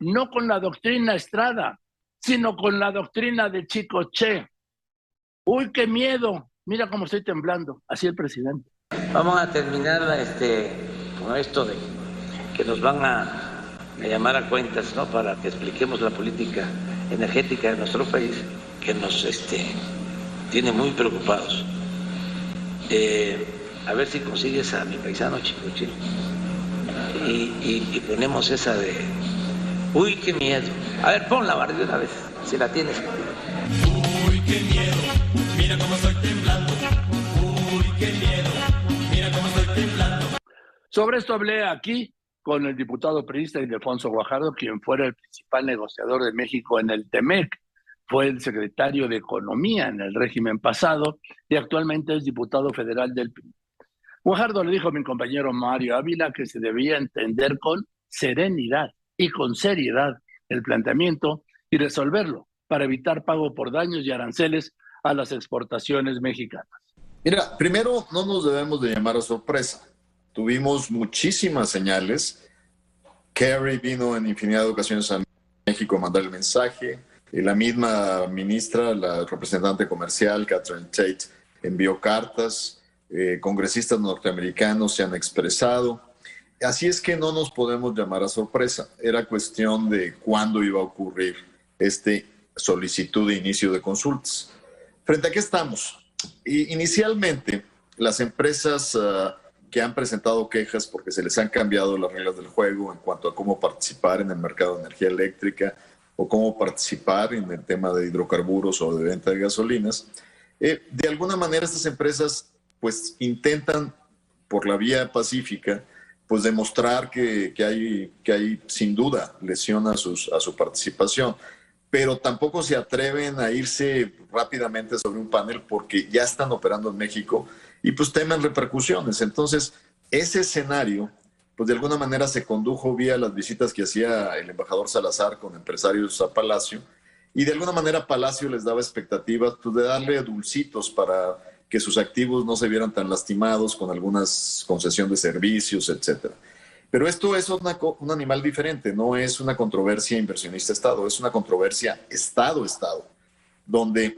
no con la doctrina Estrada, sino con la doctrina de Chicoche. Uy, qué miedo, mira cómo estoy temblando, así el presidente. Vamos a terminar este, con esto de que nos van a, llamar a cuentas ¿no? para que expliquemos la política energética de nuestro país, que nos este, tiene muy preocupados. Eh, a ver si consigues a mi paisano Chicoche y, ponemos esa de, uy, qué miedo. A ver, ponla, Bar, de una vez, si la tienes. Uy, qué miedo, mira cómo estoy temblando. Uy, qué miedo, mira cómo estoy temblando. Sobre esto hablé aquí con el diputado periodista Ildefonso Guajardo, quien fuera el principal negociador de México en el TEMEC, fue el secretario de Economía en el régimen pasado y actualmente es diputado federal del PRI. Guajardo le dijo a mi compañero Mario Ávila que se debía entender con serenidad y con seriedad el planteamiento y resolverlo para evitar pago por daños y aranceles a las exportaciones mexicanas. Mira, primero no nos debemos de llamar a sorpresa. Tuvimos muchísimas señales. Kerry vino en infinidad de ocasiones a México a mandar el mensaje. Y la misma ministra, la representante comercial, Catherine Tate, envió cartas. Eh, congresistas norteamericanos se han expresado. Así es que no nos podemos llamar a sorpresa. Era cuestión de cuándo iba a ocurrir este solicitud de inicio de consultas. ¿Frente a qué estamos? inicialmente, las empresas ah, que han presentado quejas porque se les han cambiado las reglas del juego en cuanto a cómo participar en el mercado de energía eléctrica o cómo participar en el tema de hidrocarburos o de venta de gasolinas, eh, de alguna manera estas empresas pues intentan por la vía pacífica pues demostrar que, que, hay, que hay sin duda lesión a, sus, a su participación, pero tampoco se atreven a irse rápidamente sobre un panel porque ya están operando en México y pues temen repercusiones. Entonces, ese escenario, pues de alguna manera se condujo vía las visitas que hacía el embajador Salazar con empresarios a Palacio y de alguna manera Palacio les daba expectativas pues, de darle dulcitos para que sus activos no se vieran tan lastimados con algunas concesión de servicios, etcétera. Pero esto es un animal diferente, no es una controversia inversionista-Estado, es una controversia Estado-Estado, donde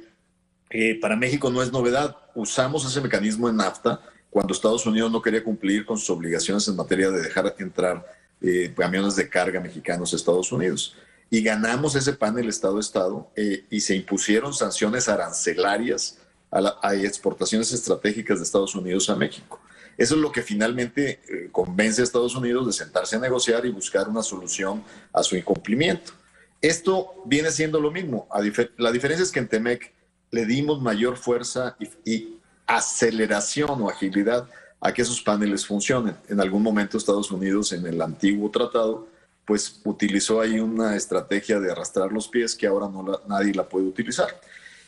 eh, para México no es novedad. Usamos ese mecanismo en NAFTA cuando Estados Unidos no quería cumplir con sus obligaciones en materia de dejar entrar eh, camiones de carga mexicanos a Estados Unidos. Y ganamos ese panel Estado-Estado eh, y se impusieron sanciones arancelarias a, exportaciones estratégicas de Estados Unidos a México. Eso es lo que finalmente eh, convence a Estados Unidos de sentarse a negociar y buscar una solución a su incumplimiento. Esto viene siendo lo mismo. la diferencia es que en Temec le dimos mayor fuerza y, aceleración o agilidad a que esos paneles funcionen. En algún momento Estados Unidos en el antiguo tratado pues utilizó ahí una estrategia de arrastrar los pies que ahora nadie la puede utilizar.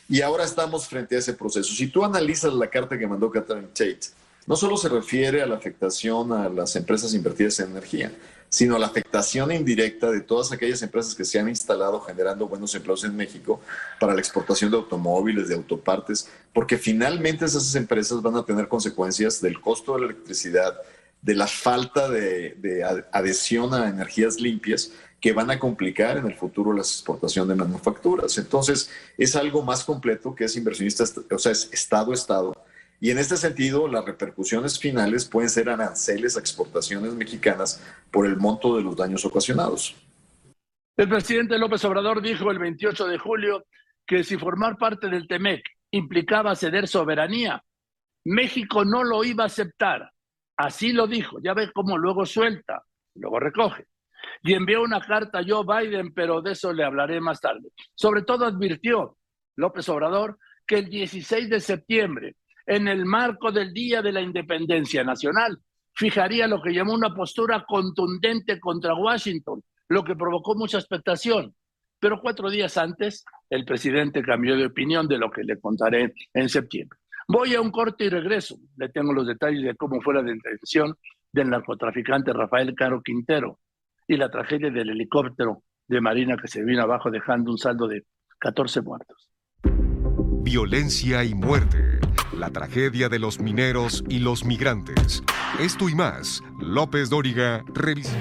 Y ahora estamos frente a ese proceso. Si tú analizas la carta que mandó Catherine Tate, no solo se refiere a la afectación a las empresas invertidas en energía, sino a la afectación indirecta de todas aquellas empresas que se han instalado generando buenos empleos en México para la exportación de automóviles, de autopartes, porque finalmente esas empresas van a tener consecuencias del costo de la electricidad, de la falta de, de adhesión a energías limpias que van a complicar en el futuro la exportación de manufacturas. Entonces, es algo más completo que es inversionista, o sea, es Estado-Estado. Y en este sentido, las repercusiones finales pueden ser aranceles a exportaciones mexicanas por el monto de los daños ocasionados. El presidente López Obrador dijo el 28 de julio que si formar parte del TEMEC implicaba ceder soberanía, México no lo iba a aceptar. Así lo dijo. Ya ve cómo luego suelta, luego recoge y envió una carta a Joe Biden, pero de eso le hablaré más tarde. Sobre todo advirtió López Obrador que el 16 de septiembre, en el marco del Día de la Independencia Nacional, fijaría lo que llamó una postura contundente contra Washington, lo que provocó mucha expectación. Pero cuatro días antes, el presidente cambió de opinión de lo que le contaré en septiembre. Voy a un corte y regreso. Le tengo los detalles de cómo fue la detención del narcotraficante Rafael Caro Quintero y la tragedia del helicóptero de Marina que se vino abajo dejando un saldo de 14 muertos. Violencia y muerte. La tragedia de los mineros y los migrantes. Esto y más. López Dóriga revisa.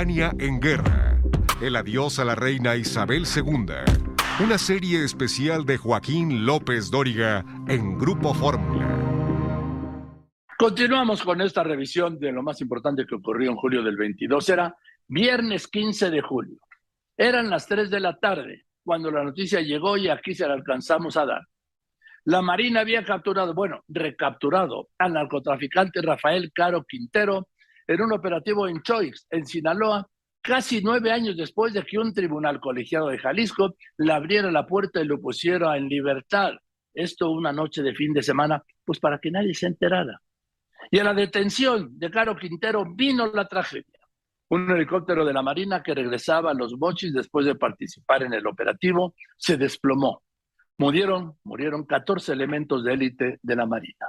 Ucrania en guerra. El adiós a la reina Isabel II. Una serie especial de Joaquín López Dóriga en Grupo Fórmula. Continuamos con esta revisión de lo más importante que ocurrió en julio del 22. Era viernes 15 de julio. Eran las 3 de la tarde cuando la noticia llegó y aquí se la alcanzamos a dar. La Marina había capturado, bueno, recapturado al narcotraficante Rafael Caro Quintero en un operativo en Choix, en Sinaloa, casi nueve años después de que un tribunal colegiado de Jalisco le abriera la puerta y lo pusiera en libertad. Esto una noche de fin de semana, pues para que nadie se enterara. Y a la detención de Caro Quintero vino la tragedia. Un helicóptero de la Marina que regresaba a los bochis después de participar en el operativo se desplomó. Murieron, murieron 14 elementos de élite de la Marina.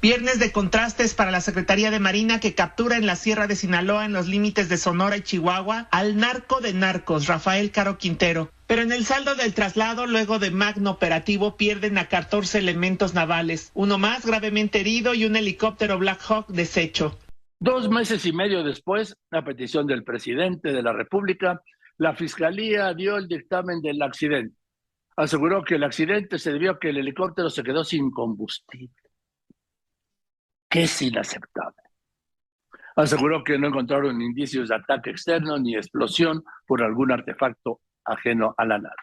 Viernes de contrastes para la Secretaría de Marina que captura en la Sierra de Sinaloa, en los límites de Sonora y Chihuahua, al narco de narcos, Rafael Caro Quintero. Pero en el saldo del traslado, luego de magno operativo, pierden a 14 elementos navales, uno más gravemente herido y un helicóptero Black Hawk deshecho. Dos meses y medio después, a petición del presidente de la República, la Fiscalía dio el dictamen del accidente. Aseguró que el accidente se debió a que el helicóptero se quedó sin combustible, que es inaceptable. Aseguró que no encontraron indicios de ataque externo ni explosión por algún artefacto ajeno a la nave.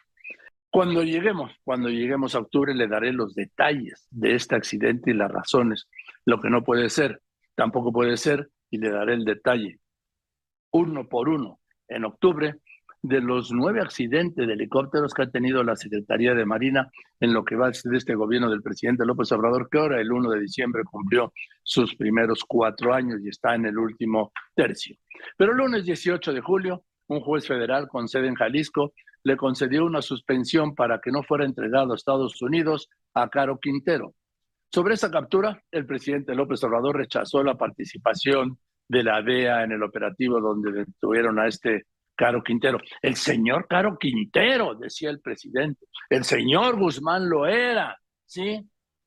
Cuando lleguemos, cuando lleguemos a octubre, le daré los detalles de este accidente y las razones. Lo que no puede ser, tampoco puede ser, y le daré el detalle, uno por uno, en octubre, de los nueve accidentes de helicópteros que ha tenido la Secretaría de Marina en lo que va a ser este gobierno del presidente López Obrador, que ahora el 1 de diciembre cumplió sus primeros cuatro años y está en el último tercio. Pero el lunes 18 de julio, un juez federal con sede en Jalisco le concedió una suspensión para que no fuera entregado a Estados Unidos a Caro Quintero. Sobre esa captura, el presidente López Obrador rechazó la participación de la DEA en el operativo donde detuvieron a este Caro Quintero. El señor Caro Quintero, decía el presidente. El señor Guzmán lo era, ¿sí?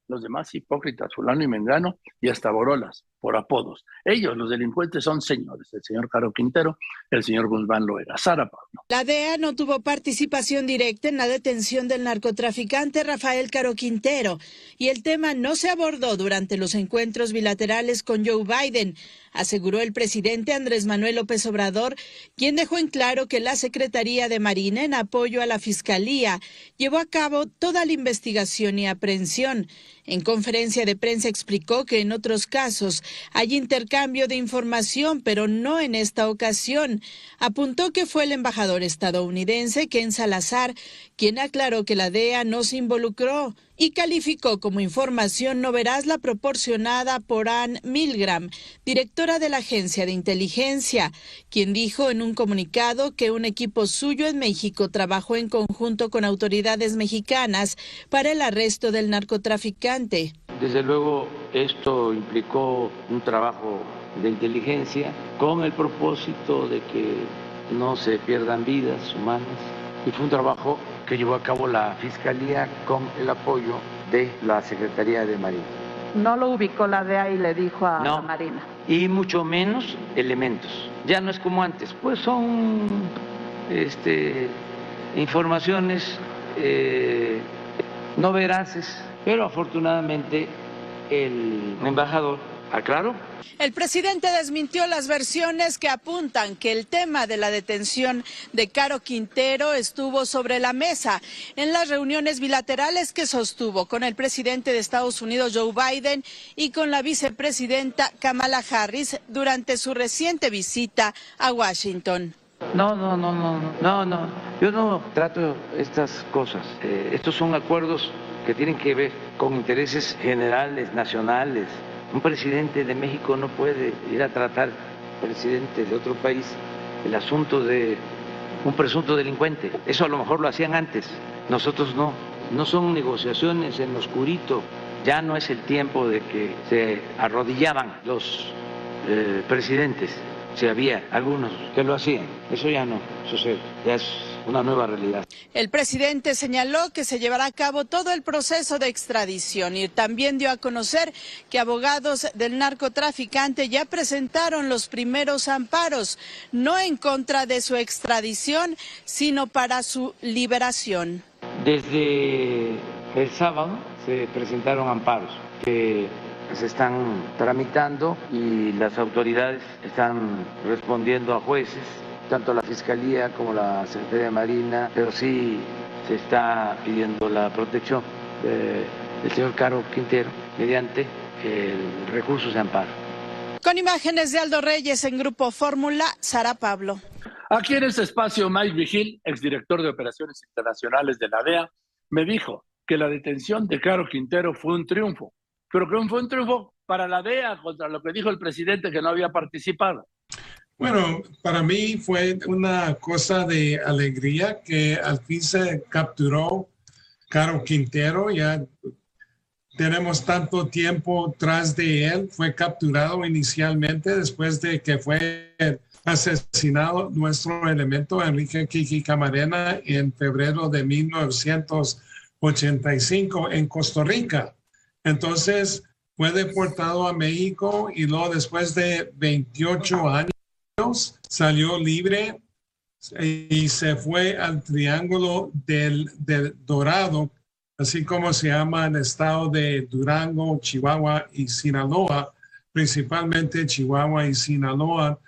Los demás hipócritas, fulano y mengano, y hasta borolas, por apodos. Ellos, los delincuentes, son señores. El señor Caro Quintero, el señor Guzmán lo era. Sara Pablo. La DEA no tuvo participación directa en la detención del narcotraficante Rafael Caro Quintero, y el tema no se abordó durante los encuentros bilaterales con Joe Biden aseguró el presidente Andrés Manuel López Obrador, quien dejó en claro que la Secretaría de Marina, en apoyo a la Fiscalía, llevó a cabo toda la investigación y aprehensión. En conferencia de prensa explicó que en otros casos hay intercambio de información, pero no en esta ocasión. Apuntó que fue el embajador estadounidense Ken Salazar quien aclaró que la DEA no se involucró y calificó como información no veraz la proporcionada por Ann Milgram, directora de la Agencia de Inteligencia, quien dijo en un comunicado que un equipo suyo en México trabajó en conjunto con autoridades mexicanas para el arresto del narcotraficante. Desde luego, esto implicó un trabajo de inteligencia con el propósito de que no se pierdan vidas humanas y fue un trabajo que llevó a cabo la Fiscalía con el apoyo de la Secretaría de Marina. No lo ubicó la DEA y le dijo a la Marina. Y mucho menos elementos. Ya no es como antes, pues son este, informaciones eh, no veraces, pero afortunadamente el embajador aclaró el presidente desmintió las versiones que apuntan que el tema de la detención de Caro Quintero estuvo sobre la mesa en las reuniones bilaterales que sostuvo con el presidente de Estados Unidos, Joe Biden, y con la vicepresidenta Kamala Harris durante su reciente visita a Washington. No, no, no, no, no, no. Yo no trato estas cosas. Eh, estos son acuerdos que tienen que ver con intereses generales, nacionales, un presidente de México no puede ir a tratar, presidente de otro país, el asunto de un presunto delincuente. Eso a lo mejor lo hacían antes, nosotros no. No son negociaciones en oscurito, ya no es el tiempo de que se arrodillaban los eh, presidentes. Si había algunos que lo hacían. Eso ya no sucede, ya es una nueva realidad. El presidente señaló que se llevará a cabo todo el proceso de extradición y también dio a conocer que abogados del narcotraficante ya presentaron los primeros amparos, no en contra de su extradición, sino para su liberación. Desde el sábado se presentaron amparos que se están tramitando y las autoridades están respondiendo a jueces tanto la Fiscalía como la Secretaría de Marina, pero sí se está pidiendo la protección del señor Caro Quintero mediante el recurso de amparo. Con imágenes de Aldo Reyes en Grupo Fórmula, Sara Pablo. Aquí en este espacio, Mike Vigil, exdirector de Operaciones Internacionales de la DEA, me dijo que la detención de Caro Quintero fue un triunfo, pero que fue un triunfo para la DEA contra lo que dijo el presidente que no había participado. Bueno, para mí fue una cosa de alegría que al fin se capturó Caro Quintero. Ya tenemos tanto tiempo tras de él. Fue capturado inicialmente después de que fue asesinado nuestro elemento Enrique Kiki Camarena en febrero de 1985 en Costa Rica. Entonces fue deportado a México y luego después de 28 años salió libre y se fue al Triángulo del, Dorado, así como se llama el estado de Durango, Chihuahua y Sinaloa, principalmente Chihuahua y Sinaloa,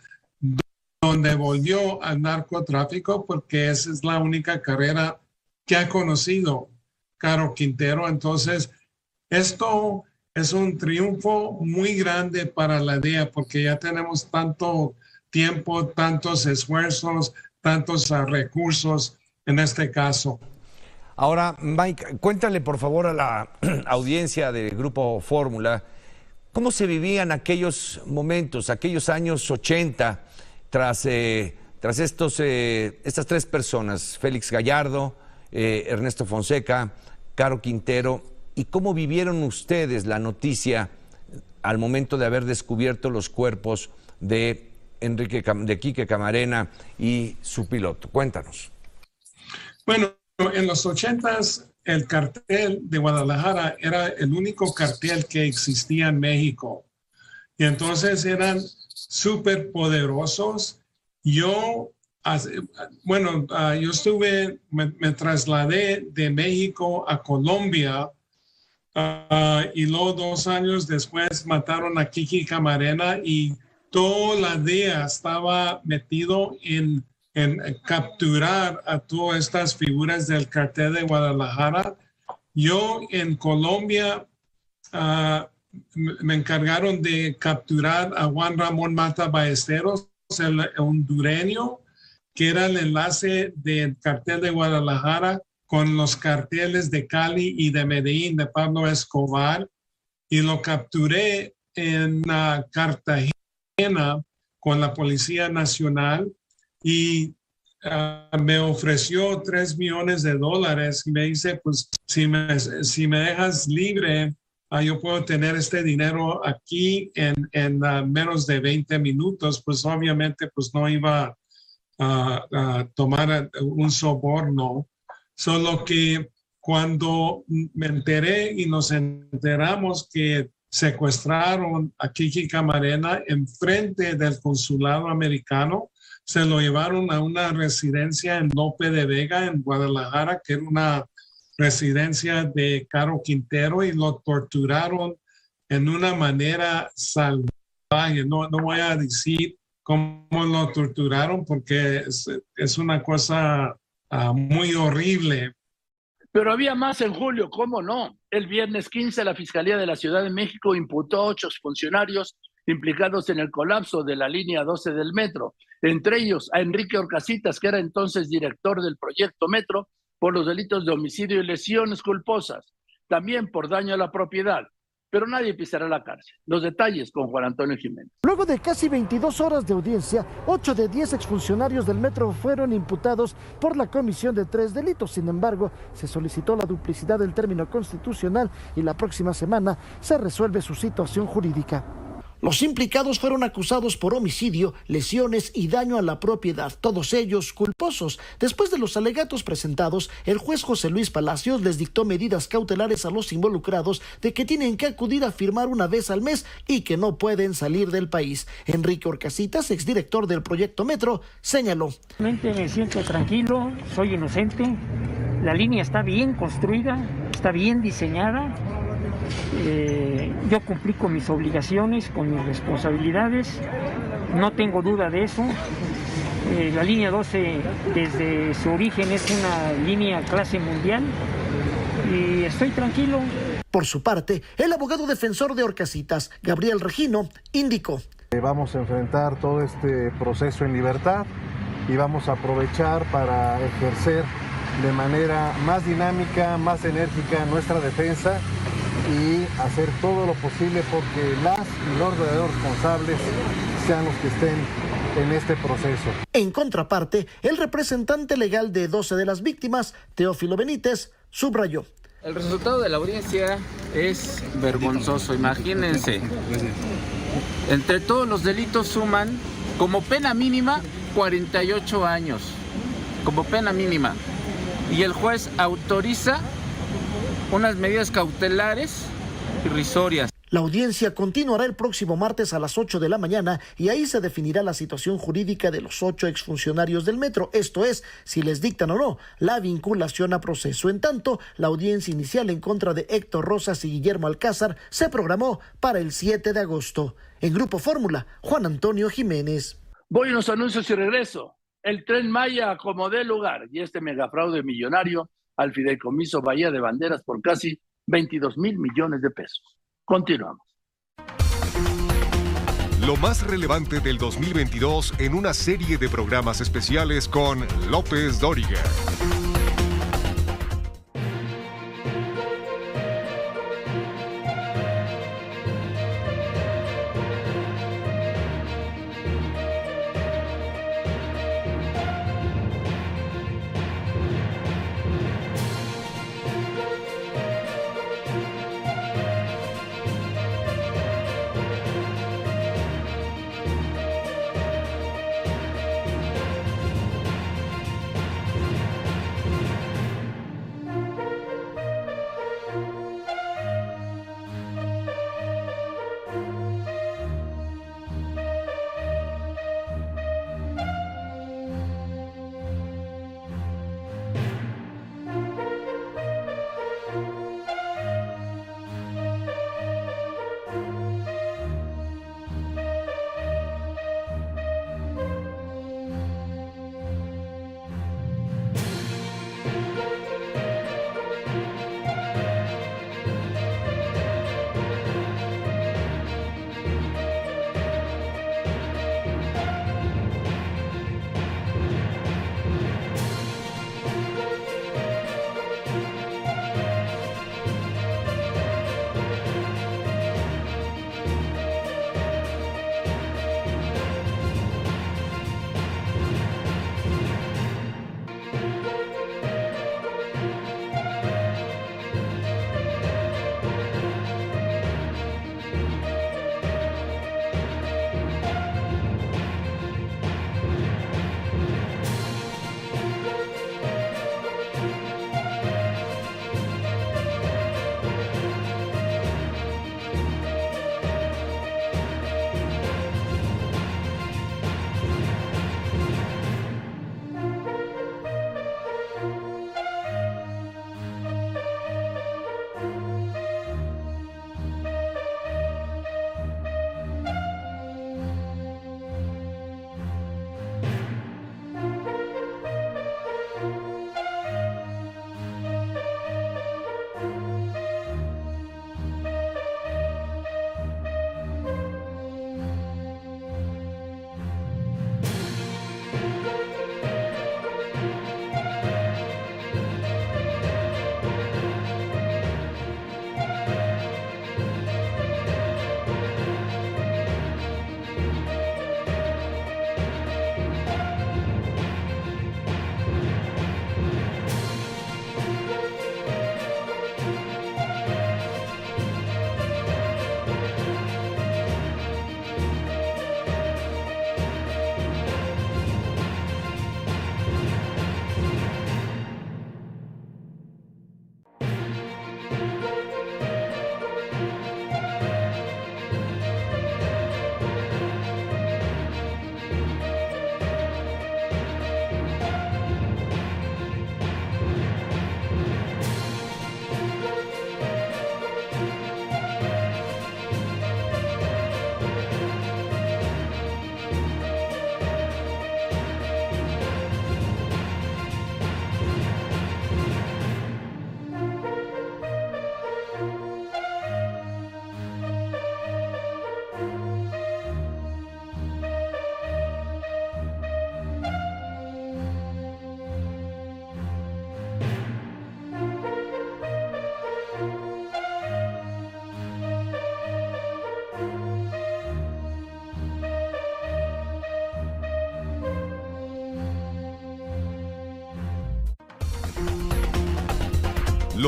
donde volvió al narcotráfico porque esa es la única carrera que ha conocido Caro Quintero. Entonces, esto es un triunfo muy grande para la DEA porque ya tenemos tanto tiempo, tantos esfuerzos, tantos uh, recursos en este caso. Ahora, Mike, cuéntale por favor a la audiencia del Grupo Fórmula, ¿cómo se vivían aquellos momentos, aquellos años 80, tras, eh, tras estos, eh, estas tres personas, Félix Gallardo, eh, Ernesto Fonseca, Caro Quintero, y cómo vivieron ustedes la noticia al momento de haber descubierto los cuerpos de Enrique de Quique Camarena y su piloto. Cuéntanos. Bueno, en los ochentas el cartel de Guadalajara era el único cartel que existía en México. Y entonces eran súper poderosos. Yo, bueno, ah, yo estuve, me, trasladé de México a Colombia ah, y luego dos años después mataron a Kiki Camarena y toda la DEA estaba metido en, capturar a todas estas figuras del cartel de Guadalajara. Yo en Colombia ah, me encargaron de capturar a Juan Ramón Mata Ballesteros, el hondureño, que era el enlace del cartel de Guadalajara con los carteles de Cali y de Medellín de Pablo Escobar y lo capturé en uh, Cartagena con la Policía Nacional y ah, me ofreció tres millones de dólares y me dice, pues si me, si me dejas libre, ah, yo puedo tener este dinero aquí en, en ah, menos de 20 minutos, pues obviamente pues no iba a tomar un soborno, solo que cuando me enteré y nos enteramos que secuestraron a Kiki Camarena enfrente del consulado americano, se lo llevaron a una residencia en Lope de Vega, en Guadalajara, que era una residencia de Caro Quintero, y lo torturaron en una manera salvaje. No, no voy a decir cómo lo torturaron porque es, una cosa ah, muy horrible, pero había más en julio, ¿cómo no? El viernes 15 la Fiscalía de la Ciudad de México imputó a ocho funcionarios implicados en el colapso de la línea 12 del metro, entre ellos a Enrique Orcasitas, que era entonces director del proyecto Metro, por los delitos de homicidio y lesiones culposas, también por daño a la propiedad, pero nadie pisará la cárcel. Los detalles con Juan Antonio Jiménez. Luego de casi 22 horas de audiencia, 8 de 10 exfuncionarios del metro fueron imputados por la comisión de tres delitos. Sin embargo, se solicitó la duplicidad del término constitucional y la próxima semana se resuelve su situación jurídica. Los implicados fueron acusados por homicidio, lesiones y daño a la propiedad, todos ellos culposos. Después de los alegatos presentados, el juez José Luis Palacios les dictó medidas cautelares a los involucrados de que tienen que acudir a firmar una vez al mes y que no pueden salir del país. Enrique Orcasitas, exdirector del proyecto Metro, señaló. Me siento tranquilo, soy inocente, la línea está bien construida, está bien diseñada eh, yo cumplí con mis obligaciones, con mis responsabilidades, no tengo duda de eso. Eh, la línea 12 desde su origen es una línea clase mundial y estoy tranquilo. Por su parte, el abogado defensor de Orcasitas, Gabriel Regino, indicó. Eh, vamos a enfrentar todo este proceso en libertad y vamos a aprovechar para ejercer de manera más dinámica, más enérgica nuestra defensa y hacer todo lo posible porque las y los verdaderos responsables sean los que estén en este proceso. En contraparte, el representante legal de 12 de las víctimas, Teófilo Benítez, subrayó. El resultado de la audiencia es vergonzoso, imagínense. Entre todos los delitos suman como pena mínima 48 años, como pena mínima. Y el juez autoriza unas medidas cautelares irrisorias. La audiencia continuará el próximo martes a las 8 de la mañana y ahí se definirá la situación jurídica de los ocho exfuncionarios del metro, esto es, si les dictan o no la vinculación a proceso. En tanto, la audiencia inicial en contra de Héctor Rosas y Guillermo Alcázar se programó para el 7 de agosto. En Grupo Fórmula, Juan Antonio Jiménez. Voy a unos anuncios y regreso. El tren Maya acomodé lugar y este megafraude millonario al fideicomiso Bahía de Banderas por casi 22 mil millones de pesos. Continuamos. Lo más relevante del 2022 en una serie de programas especiales con López Dóriga.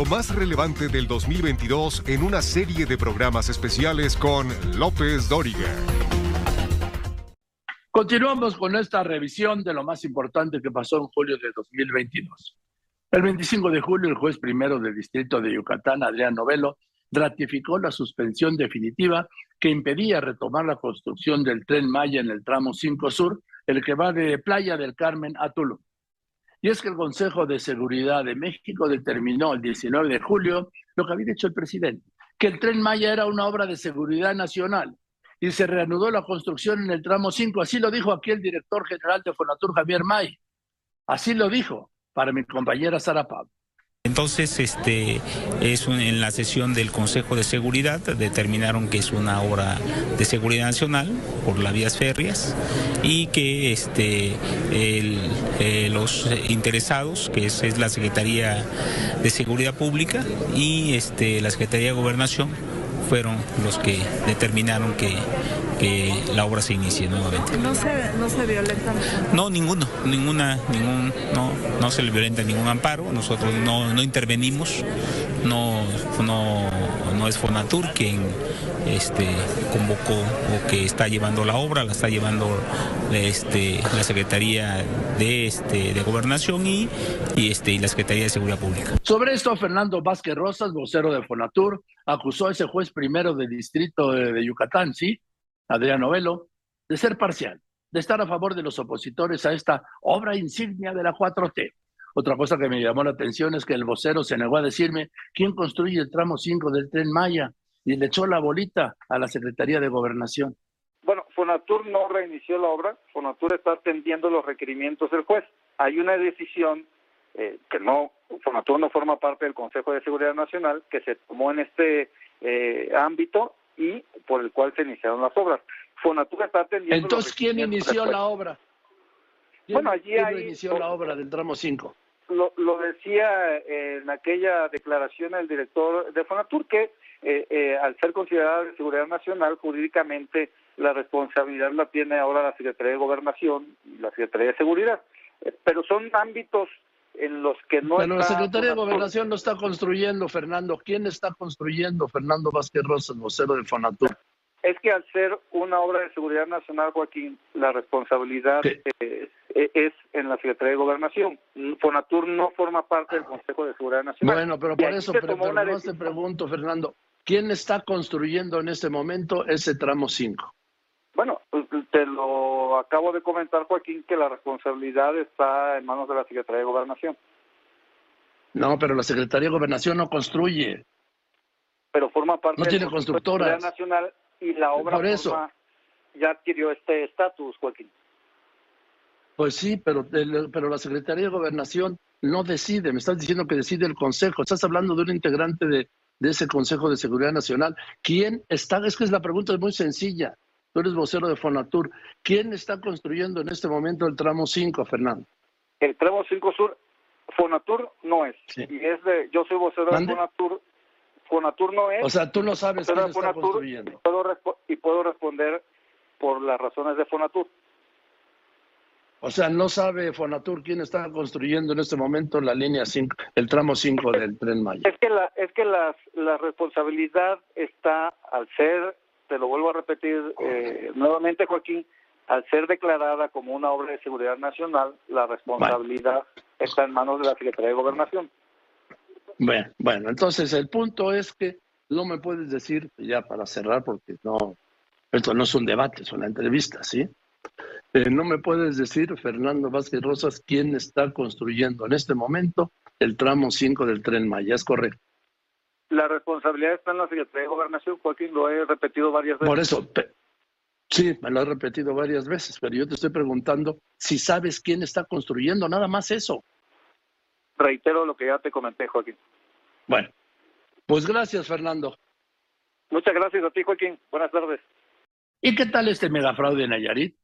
Lo más relevante del 2022 en una serie de programas especiales con López Dóriga. Continuamos con esta revisión de lo más importante que pasó en julio de 2022. El 25 de julio, el juez primero del distrito de Yucatán, Adrián Novelo, ratificó la suspensión definitiva que impedía retomar la construcción del tren Maya en el tramo 5 Sur, el que va de Playa del Carmen a Tulum. Y es que el Consejo de Seguridad de México determinó el 19 de julio lo que había dicho el presidente, que el tren Maya era una obra de seguridad nacional y se reanudó la construcción en el tramo 5. Así lo dijo aquí el director general de Fonatur, Javier May. Así lo dijo para mi compañera Sara Pablo. Entonces, este es en la sesión del Consejo de Seguridad determinaron que es una obra de seguridad nacional por las vías férreas y que este eh, los interesados, que es, es, la Secretaría de Seguridad Pública y este la Secretaría de Gobernación fueron los que determinaron que, la obra se inicie nuevamente. ¿No se, no se violenta? No, ninguno, ninguna, ningún, no, no se le violenta ningún amparo, nosotros no, no intervenimos, no, no, no es Fonatur quien este, convocó o que está llevando la obra, la está llevando este, la Secretaría de, este, Gobernación y la Secretaría de Seguridad Pública. Sobre esto, Fernando Vázquez Rosas, vocero de Fonatur, acusó a ese juez primero del distrito de, Yucatán, ¿sí? Adrián Novelo, de ser parcial, de estar a favor de los opositores a esta obra insignia de la 4T. Otra cosa que me llamó la atención es que el vocero se negó a decirme quién construye el tramo 5 del tren Maya y le echó la bolita a la Secretaría de Gobernación. Bueno, Fonatur no reinició la obra, Fonatur está atendiendo los requerimientos del juez. Hay una decisión eh, que no, Fonatur no forma parte del Consejo de Seguridad Nacional, que se tomó en este eh, ámbito y por el cual se iniciaron las obras. Fonatur está atendiendo. Entonces, ¿quién inició la obra? bueno, allí ¿quién inició la obra del tramo 5? Lo, lo decía en aquella declaración el director de Fonatur que eh, eh, al ser considerada de seguridad nacional, jurídicamente la responsabilidad la tiene ahora la Secretaría de Gobernación y la Secretaría de Seguridad. Eh, pero son ámbitos en los que no. Pero la Secretaría de Gobernación no está construyendo, Fernando. ¿Quién está construyendo? Fernando Vázquez Rosas, vocero de Fonatur. Es que al ser una obra de seguridad nacional, Joaquín, la responsabilidad es en la Secretaría de Gobernación. Fonatur no forma parte del Consejo de Seguridad Nacional. Bueno, pero por eso, pero, no te pregunto, Fernando, ¿Quién está construyendo en este momento ese tramo 5? Bueno, te lo acabo de comentar, Joaquín, que la responsabilidad está en manos de la Secretaría de Gobernación. No, pero la Secretaría de Gobernación no construye. Pero forma parte no tiene. De Nacional y la obra Por eso. ya adquirió este estatus, Joaquín. Pues sí, pero, pero la Secretaría de Gobernación no decide. Me estás diciendo que decide el Consejo. Estás hablando de un integrante de, de ese Consejo de Seguridad Nacional. ¿Quién está? Es que es la pregunta es muy sencilla. Tú eres vocero de Fonatur. ¿Quién está construyendo en este momento el tramo 5, Fernando? El tramo 5 Sur, Fonatur no es. Y es de, yo soy vocero de Fonatur. Fonatur no es. O sea, tú no sabes quién está construyendo. y puedo responder por las razones de Fonatur. O sea, no sabe Fonatur quién está construyendo en este momento la línea 5, el tramo 5 del tren Maya. Es que la, es que la, la responsabilidad está al ser, te lo vuelvo a repetir eh, nuevamente, Joaquín, al ser declarada como una obra de seguridad nacional, la responsabilidad está en manos de la Secretaría de Gobernación. Bueno, bueno, entonces el punto es que no me puedes decir, ya para cerrar, porque no, esto no es un debate, es una entrevista, ¿sí? Eh, no me puedes decir, Fernando Vázquez Rosas, quién está construyendo en este momento el tramo 5 del tren Maya, ¿es correcto? La responsabilidad está en la Secretaría de Gobernación, Joaquín, lo he repetido varias veces. Por eso, sí, me lo he repetido varias veces, pero yo te estoy preguntando si sabes quién está construyendo, nada más eso. Reitero lo que ya te comenté, Joaquín. Bueno, pues gracias, Fernando. Muchas gracias a ti, Joaquín. Buenas tardes. ¿Y qué tal este megafraude en Nayarit?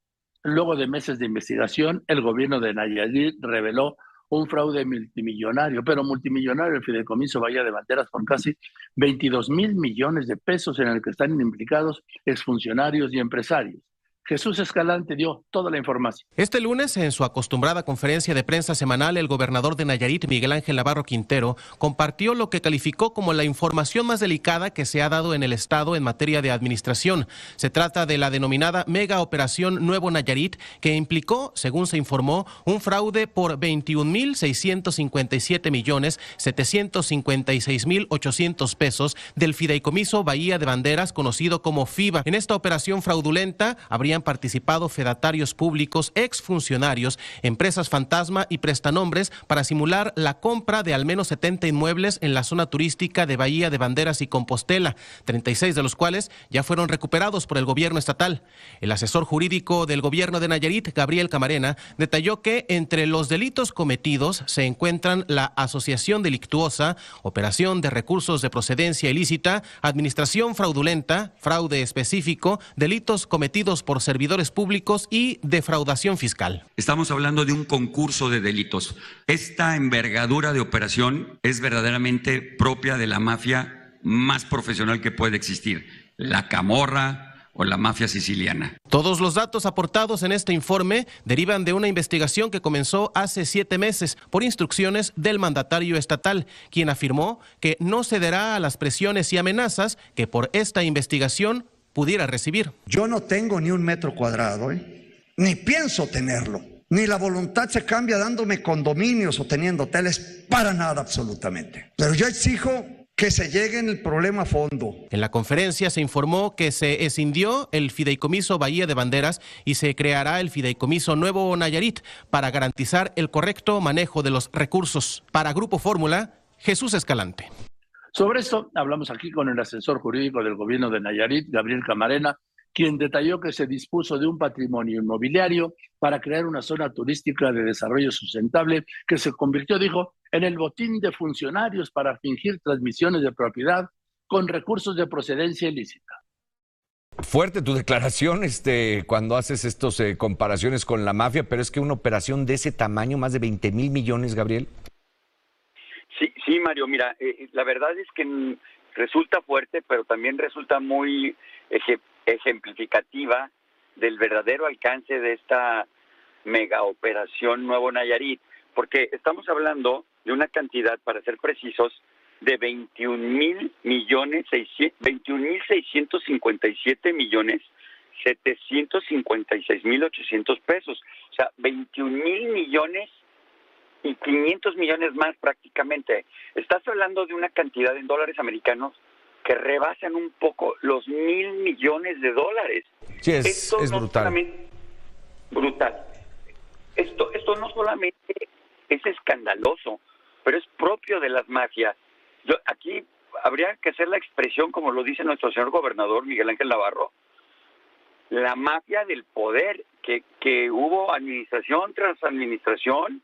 Luego de meses de investigación, el gobierno de Nayarit reveló un fraude multimillonario, pero multimillonario el fideicomiso Bahía de Banderas por casi 22 mil millones de pesos en el que están implicados exfuncionarios y empresarios. Jesús Escalante dio toda la información. Este lunes, en su acostumbrada conferencia de prensa semanal, el gobernador de Nayarit, Miguel Ángel Navarro Quintero, compartió lo que calificó como la información más delicada que se ha dado en el Estado en materia de administración. Se trata de la denominada Mega Operación Nuevo Nayarit, que implicó, según se informó, un fraude por 21.657 millones 756 mil 800 pesos del fideicomiso Bahía de Banderas, conocido como FIBA. En esta operación fraudulenta habrían participado fedatarios públicos, exfuncionarios, empresas fantasma y prestanombres para simular la compra de al menos 70 inmuebles en la zona turística de Bahía de Banderas y Compostela, 36 de los cuales ya fueron recuperados por el gobierno estatal. El asesor jurídico del gobierno de Nayarit, Gabriel Camarena, detalló que entre los delitos cometidos se encuentran la asociación delictuosa, operación de recursos de procedencia ilícita, administración fraudulenta, fraude específico, delitos cometidos por servidores públicos y defraudación fiscal. Estamos hablando de un concurso de delitos. Esta envergadura de operación es verdaderamente propia de la mafia más profesional que puede existir, la camorra o la mafia siciliana. Todos los datos aportados en este informe derivan de una investigación que comenzó hace siete meses por instrucciones del mandatario estatal, quien afirmó que no cederá a las presiones y amenazas que por esta investigación pudiera recibir. Yo no tengo ni un metro cuadrado, ¿eh? ni pienso tenerlo. Ni la voluntad se cambia dándome condominios o teniendo hoteles, para nada absolutamente. Pero yo exijo que se llegue en el problema a fondo. En la conferencia se informó que se escindió el fideicomiso Bahía de Banderas y se creará el fideicomiso Nuevo Nayarit para garantizar el correcto manejo de los recursos. Para Grupo Fórmula, Jesús Escalante. Sobre esto hablamos aquí con el asesor jurídico del gobierno de Nayarit, Gabriel Camarena, quien detalló que se dispuso de un patrimonio inmobiliario para crear una zona turística de desarrollo sustentable que se convirtió, dijo, en el botín de funcionarios para fingir transmisiones de propiedad con recursos de procedencia ilícita. Fuerte tu declaración este, cuando haces estas eh, comparaciones con la mafia, pero es que una operación de ese tamaño, más de 20 mil millones, Gabriel. Sí, Mario, mira, eh, la verdad es que resulta fuerte, pero también resulta muy ejemplificativa del verdadero alcance de esta mega operación Nuevo Nayarit, porque estamos hablando de una cantidad, para ser precisos, de 21 mil millones, 21 mil 657 millones 756 mil 800 pesos. O sea, 21 mil millones y 500 millones más prácticamente. Estás hablando de una cantidad en dólares americanos que rebasan un poco los mil millones de dólares. Sí, es, es brutal. brutal. Esto, esto no solamente es escandaloso, pero es propio de las mafias. Yo, aquí habría que hacer la expresión, como lo dice nuestro señor gobernador Miguel Ángel Navarro, la mafia del poder, que, que hubo administración tras administración,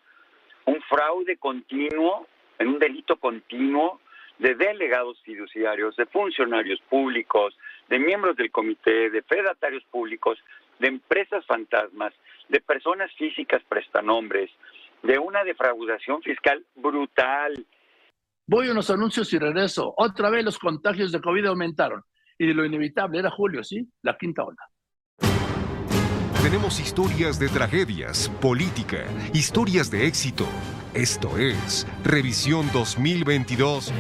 un fraude continuo, en un delito continuo de delegados fiduciarios, de funcionarios públicos, de miembros del comité, de fedatarios públicos, de empresas fantasmas, de personas físicas prestanombres, de una defraudación fiscal brutal. Voy a unos anuncios y regreso. Otra vez los contagios de COVID aumentaron. Y lo inevitable era julio, ¿sí? La quinta ola. Tenemos historias de tragedias, política, historias de éxito. Esto es Revisión 2022.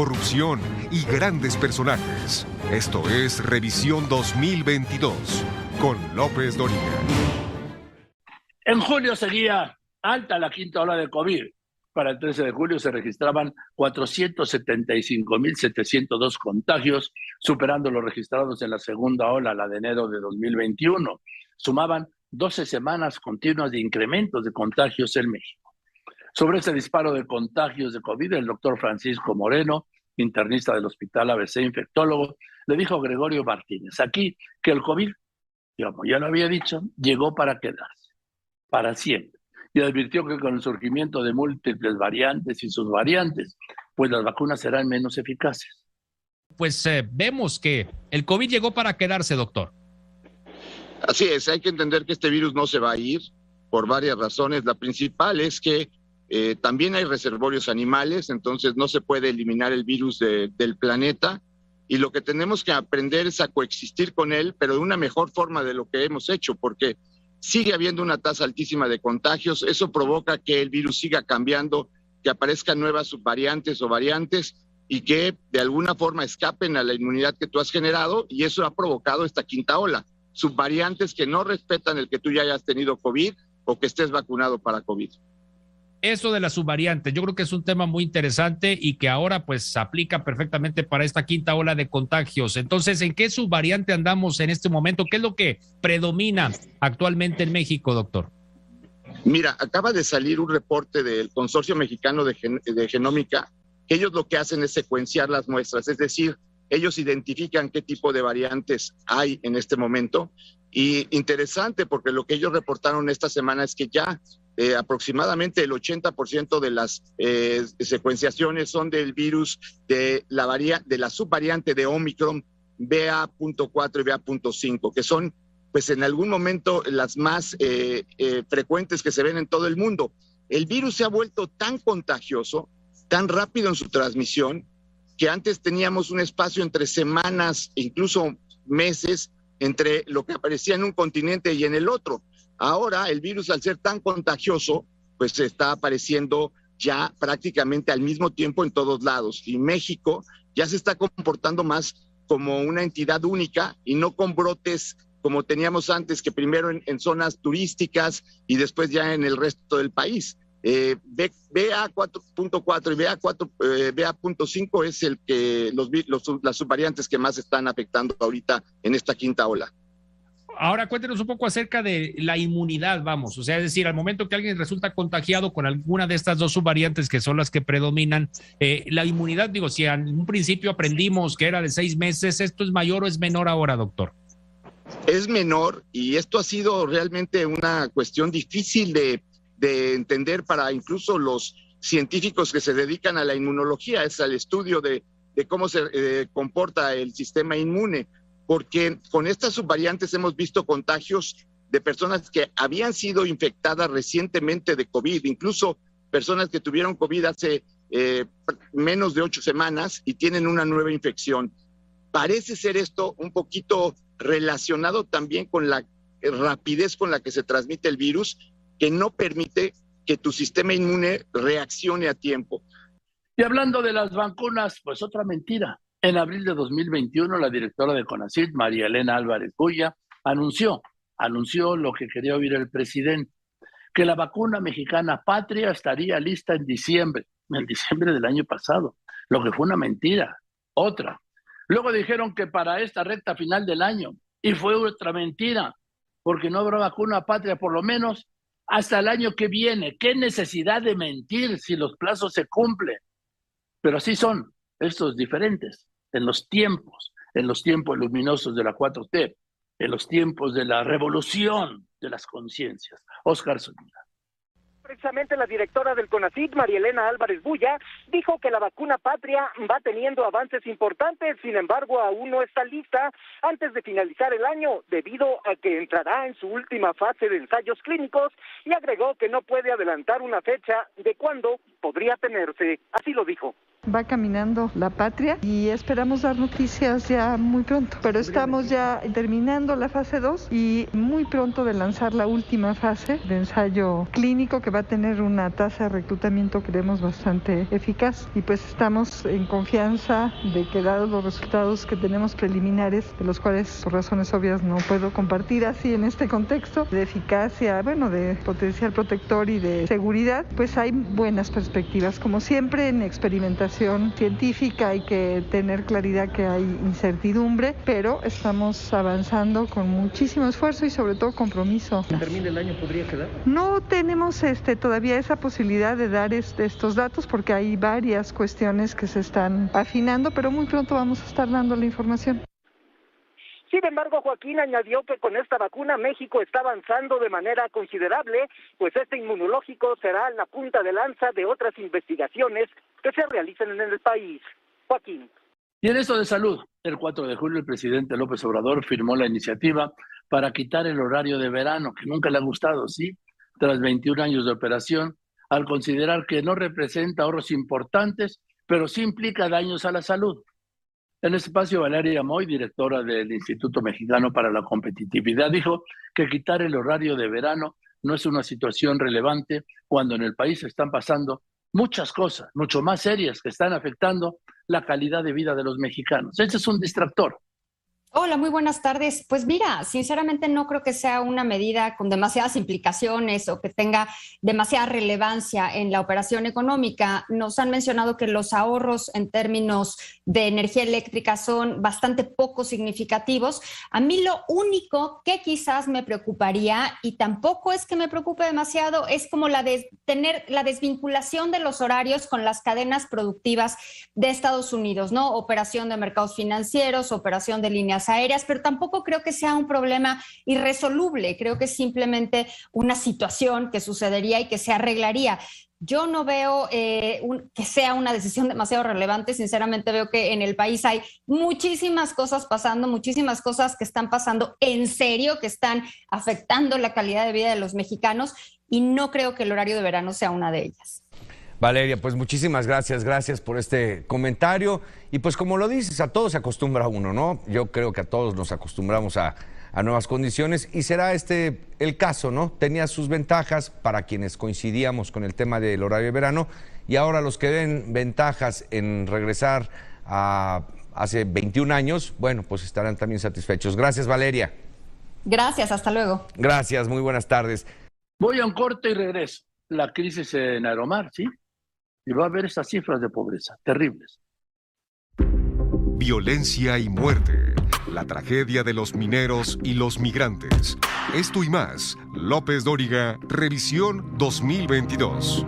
Corrupción y grandes personajes. Esto es Revisión 2022 con López Dóriga. En julio seguía alta la quinta ola de COVID. Para el 13 de julio se registraban 475.702 contagios, superando los registrados en la segunda ola, la de enero de 2021. Sumaban 12 semanas continuas de incrementos de contagios en México. Sobre ese disparo de contagios de COVID, el doctor Francisco Moreno, internista del Hospital ABC, infectólogo, le dijo a Gregorio Martínez aquí que el COVID, digamos, ya lo había dicho, llegó para quedarse, para siempre. Y advirtió que con el surgimiento de múltiples variantes y sus variantes, pues las vacunas serán menos eficaces. Pues eh, vemos que el COVID llegó para quedarse, doctor. Así es, hay que entender que este virus no se va a ir por varias razones. La principal es que eh, también hay reservorios animales, entonces no se puede eliminar el virus del planeta. Y lo que tenemos que aprender es a coexistir con él, pero de una mejor forma de lo que hemos hecho, porque sigue habiendo una tasa altísima de contagios. Eso provoca que el virus siga cambiando, que aparezcan nuevas subvariantes o variantes y que de alguna forma escapen a la inmunidad que tú has generado. Y eso ha provocado esta quinta ola subvariantes que no respetan el que tú ya hayas tenido COVID o que estés vacunado para COVID. Eso de las subvariantes, yo creo que es un tema muy interesante y que ahora pues aplica perfectamente para esta quinta ola de contagios. Entonces, ¿en qué subvariante andamos en este momento? ¿Qué es lo que predomina actualmente en México, doctor? Mira, acaba de salir un reporte del Consorcio Mexicano de, de Genómica, que ellos lo que hacen es secuenciar las muestras, es decir, ellos identifican qué tipo de variantes hay en este momento. Y interesante porque lo que ellos reportaron esta semana es que ya eh, aproximadamente el 80% de las eh, secuenciaciones son del virus de la, de la subvariante de Omicron BA.4 y BA.5, que son pues en algún momento las más eh, frecuentes que se ven en todo el mundo. El virus se ha vuelto tan contagioso, tan rápido en su transmisión, que antes teníamos un espacio entre semanas, incluso meses, entre lo que aparecía en un continente y en el otro. Ahora el virus, al ser tan contagioso, pues está apareciendo ya prácticamente al mismo tiempo en todos lados. Y México ya se está comportando más como una entidad única y no con brotes como teníamos antes, que primero en, en zonas turísticas y después ya en el resto del país. Eh, BA4.4 y BA4, eh, BA.5 es el que los, las subvariantes que más están afectando ahorita en esta quinta ola. Ahora cuéntenos un poco acerca de la inmunidad, vamos, o sea, es decir, al momento que alguien resulta contagiado con alguna de estas dos subvariantes que son las que predominan, eh, la inmunidad, digo, si en un principio aprendimos que era de seis meses, ¿esto es mayor o es menor ahora, doctor? Es menor y esto ha sido realmente una cuestión difícil de de entender para incluso los científicos que se dedican a la inmunología, es al estudio de, cómo se eh, comporta el sistema inmune, porque con estas subvariantes hemos visto contagios de personas que habían sido infectadas recientemente de COVID, incluso personas que tuvieron COVID hace eh, menos de ocho semanas y tienen una nueva infección. Parece ser esto un poquito relacionado también con la rapidez con la que se transmite el virus que no permite que tu sistema inmune reaccione a tiempo. Y hablando de las vacunas, pues otra mentira. En abril de 2021, la directora de CONACYT, María Elena Álvarez Buya, anunció, anunció lo que quería oír el presidente, que la vacuna mexicana patria estaría lista en diciembre, en diciembre del año pasado, lo que fue una mentira. Otra. Luego dijeron que para esta recta final del año, y fue otra mentira, porque no habrá vacuna patria por lo menos hasta el año que viene. ¿Qué necesidad de mentir si los plazos se cumplen? Pero así son estos diferentes en los tiempos, en los tiempos luminosos de la 4T, en los tiempos de la revolución de las conciencias. Oscar Zúñiga precisamente la directora del CONACYT, María Elena Álvarez Bulla, dijo que la vacuna patria va teniendo avances importantes, sin embargo, aún no está lista antes de finalizar el año, debido a que entrará en su última fase de ensayos clínicos y agregó que no puede adelantar una fecha de cuándo podría tenerse. Así lo dijo. Va caminando la patria y esperamos dar noticias ya muy pronto. Pero estamos ya terminando la fase 2 y muy pronto de lanzar la última fase de ensayo clínico que va a tener una tasa de reclutamiento creemos bastante eficaz. Y pues estamos en confianza de que dados los resultados que tenemos preliminares, de los cuales por razones obvias no puedo compartir así en este contexto, de eficacia, bueno, de potencial protector y de seguridad, pues hay buenas perspectivas. Como siempre en experimentación científica hay que tener claridad que hay incertidumbre, pero estamos avanzando con muchísimo esfuerzo y sobre todo compromiso. ¿Termine el año podría quedar? No tenemos este, todavía esa posibilidad de dar este, estos datos porque hay varias cuestiones que se están afinando, pero muy pronto vamos a estar dando la información. Sin embargo, Joaquín añadió que con esta vacuna México está avanzando de manera considerable, pues este inmunológico será la punta de lanza de otras investigaciones que se realicen en el país. Joaquín. Y en esto de salud, el 4 de julio el presidente López Obrador firmó la iniciativa para quitar el horario de verano, que nunca le ha gustado, ¿sí? Tras 21 años de operación, al considerar que no representa ahorros importantes, pero sí implica daños a la salud. En ese espacio, Valeria Moy, directora del Instituto Mexicano para la Competitividad, dijo que quitar el horario de verano no es una situación relevante cuando en el país están pasando muchas cosas, mucho más serias, que están afectando la calidad de vida de los mexicanos. Ese es un distractor. Hola, muy buenas tardes. Pues mira, sinceramente no creo que sea una medida con demasiadas implicaciones o que tenga demasiada relevancia en la operación económica. Nos han mencionado que los ahorros en términos de energía eléctrica son bastante poco significativos. A mí lo único que quizás me preocuparía, y tampoco es que me preocupe demasiado, es como la de tener la desvinculación de los horarios con las cadenas productivas de Estados Unidos, ¿no? Operación de mercados financieros, operación de líneas aéreas, pero tampoco creo que sea un problema irresoluble, creo que es simplemente una situación que sucedería y que se arreglaría. Yo no veo eh, que sea una decisión demasiado relevante. Sinceramente veo que en el país hay muchísimas cosas pasando, muchísimas cosas que están pasando en serio, que están afectando la calidad de vida de los mexicanos y no creo que el horario de verano sea una de ellas. Valeria, pues muchísimas gracias, gracias por este comentario. Y pues como lo dices, a todos se acostumbra uno, ¿no? Yo creo que a todos nos acostumbramos a, nuevas condiciones y será este el caso, ¿no? Tenía sus ventajas para quienes coincidíamos con el tema del horario de verano y ahora los que ven ventajas en regresar a hace 21 años, bueno, pues estarán también satisfechos. Gracias, Valeria. Gracias, hasta luego. Gracias, muy buenas tardes. Voy a un corte y regreso. La crisis en Aeromar, ¿sí? Y va a haber estas cifras de pobreza terribles. Violencia y muerte, la tragedia de los mineros y los migrantes. Esto y más, López Dóriga, revisión 2022.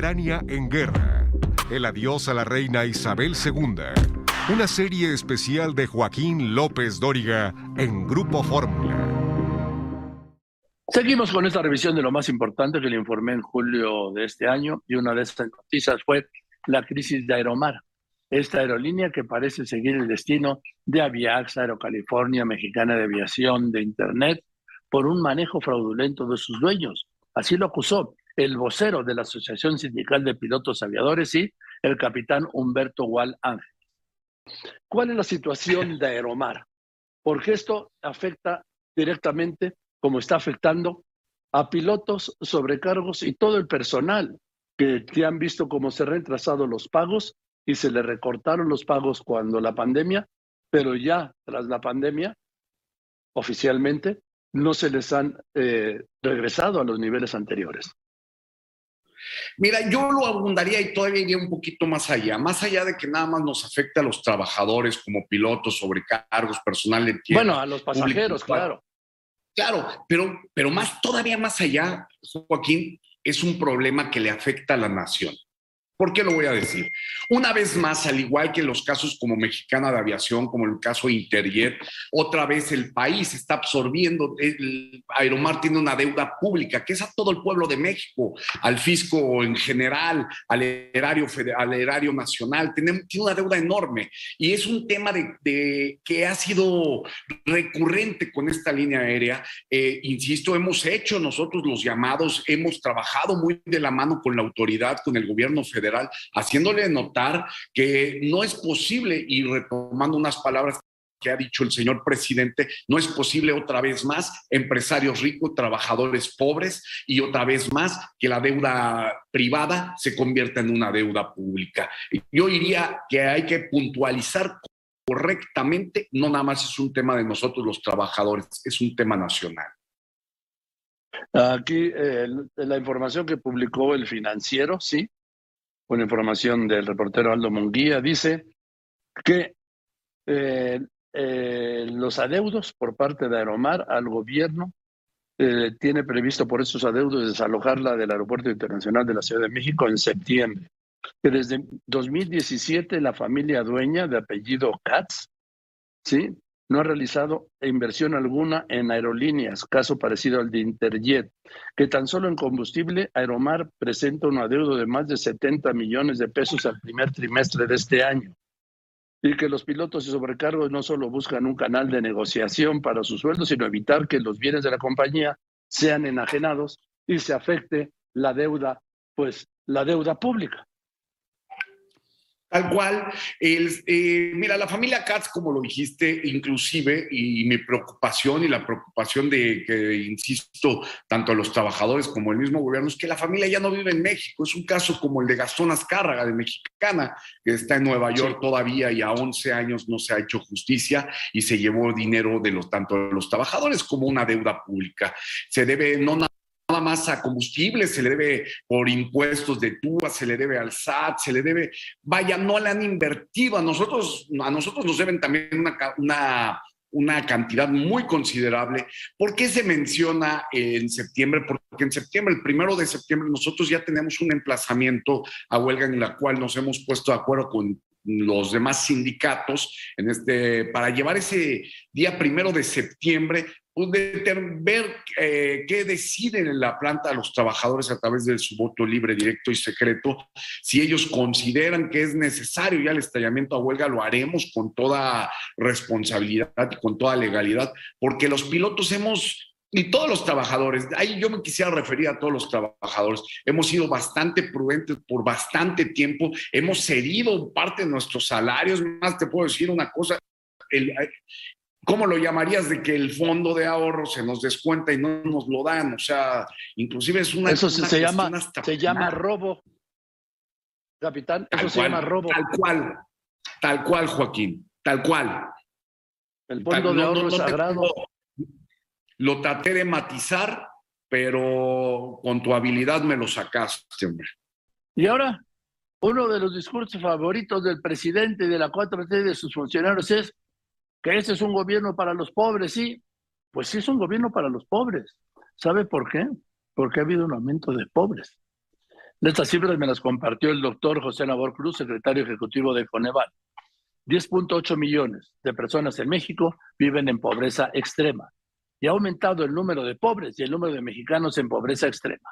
Ucrania en guerra. El adiós a la reina Isabel II. Una serie especial de Joaquín López Dóriga en Grupo Fórmula. Seguimos con esta revisión de lo más importante que le informé en julio de este año y una de estas noticias fue la crisis de Aeromar, esta aerolínea que parece seguir el destino de Aviax, Aerocalifornia, Mexicana de Aviación, de Internet, por un manejo fraudulento de sus dueños. Así lo acusó el vocero de la Asociación Sindical de Pilotos Aviadores y el capitán Humberto Gual Ángel. ¿Cuál es la situación de Aeromar? Porque esto afecta directamente, como está afectando, a pilotos, sobrecargos y todo el personal que, que han visto cómo se han retrasado los pagos y se le recortaron los pagos cuando la pandemia, pero ya tras la pandemia, oficialmente, no se les han eh, regresado a los niveles anteriores. Mira, yo lo abundaría y todavía iría un poquito más allá, más allá de que nada más nos afecte a los trabajadores como pilotos, sobrecargos, personal de tierra. Bueno, a los pasajeros, claro. Claro, pero, pero más, todavía más allá, Joaquín, es un problema que le afecta a la nación. ¿Por qué lo voy a decir? Una vez más, al igual que en los casos como Mexicana de Aviación, como el caso Interjet, otra vez el país está absorbiendo, el Aeromar tiene una deuda pública, que es a todo el pueblo de México, al fisco en general, al erario, al erario nacional, tiene, tiene una deuda enorme. Y es un tema de, que ha sido recurrente con esta línea aérea. Eh, insisto, hemos hecho nosotros los llamados, hemos trabajado muy de la mano con la autoridad, con el gobierno federal haciéndole notar que no es posible, y retomando unas palabras que ha dicho el señor presidente, no es posible otra vez más empresarios ricos, trabajadores pobres y otra vez más que la deuda privada se convierta en una deuda pública. Yo diría que hay que puntualizar correctamente, no nada más es un tema de nosotros los trabajadores, es un tema nacional. Aquí eh, la información que publicó el financiero, sí, una información del reportero Aldo Munguía, dice que eh, eh, los adeudos por parte de Aeromar al gobierno eh, tiene previsto por esos adeudos desalojarla del Aeropuerto Internacional de la Ciudad de México en septiembre. Que desde 2017 la familia dueña de apellido Katz, ¿sí? No ha realizado inversión alguna en aerolíneas, caso parecido al de Interjet, que tan solo en combustible Aeromar presenta un adeudo de más de 70 millones de pesos al primer trimestre de este año. Y que los pilotos y sobrecargos no solo buscan un canal de negociación para sus sueldos, sino evitar que los bienes de la compañía sean enajenados y se afecte la deuda, pues la deuda pública. Tal cual. El, eh, mira, la familia Katz, como lo dijiste, inclusive, y mi preocupación y la preocupación de que, insisto, tanto los trabajadores como el mismo gobierno, es que la familia ya no vive en México. Es un caso como el de Gastón Azcárraga, de Mexicana, que está en Nueva York todavía y a 11 años no se ha hecho justicia y se llevó dinero de los, tanto de los trabajadores como una deuda pública. Se debe no nada más a combustible, se le debe por impuestos de tuba, se le debe al SAT, se le debe, vaya, no le han invertido, a nosotros, a nosotros nos deben también una, una, una cantidad muy considerable. ¿Por qué se menciona en septiembre? Porque en septiembre, el primero de septiembre, nosotros ya tenemos un emplazamiento a huelga en la cual nos hemos puesto de acuerdo con los demás sindicatos en este, para llevar ese día primero de septiembre ver eh, qué deciden en la planta los trabajadores a través de su voto libre, directo y secreto. Si ellos consideran que es necesario ya el estallamiento a huelga, lo haremos con toda responsabilidad y con toda legalidad, porque los pilotos hemos y todos los trabajadores, ahí yo me quisiera referir a todos los trabajadores, hemos sido bastante prudentes por bastante tiempo, hemos cedido parte de nuestros salarios, más te puedo decir una cosa, el, ¿Cómo lo llamarías de que el fondo de ahorro se nos descuenta y no nos lo dan? O sea, inclusive es una... Eso se, llama, se llama robo. Capitán, eso se llama robo. Tal cual, tal cual, Joaquín, tal cual. El fondo de ahorro sagrado. lo traté de matizar, pero con tu habilidad me lo sacaste, hombre. Y ahora, uno de los discursos favoritos del presidente de la 4T de sus funcionarios es que ese es un gobierno para los pobres, sí, pues sí es un gobierno para los pobres. ¿Sabe por qué? Porque ha habido un aumento de pobres. Estas cifras me las compartió el doctor José Nabor Cruz, secretario ejecutivo de Coneval. 10.8 millones de personas en México viven en pobreza extrema y ha aumentado el número de pobres y el número de mexicanos en pobreza extrema.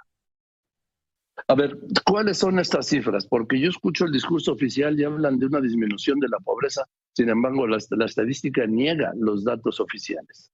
A ver, ¿cuáles son estas cifras? Porque yo escucho el discurso oficial y hablan de una disminución de la pobreza, sin embargo, la, estadística niega los datos oficiales.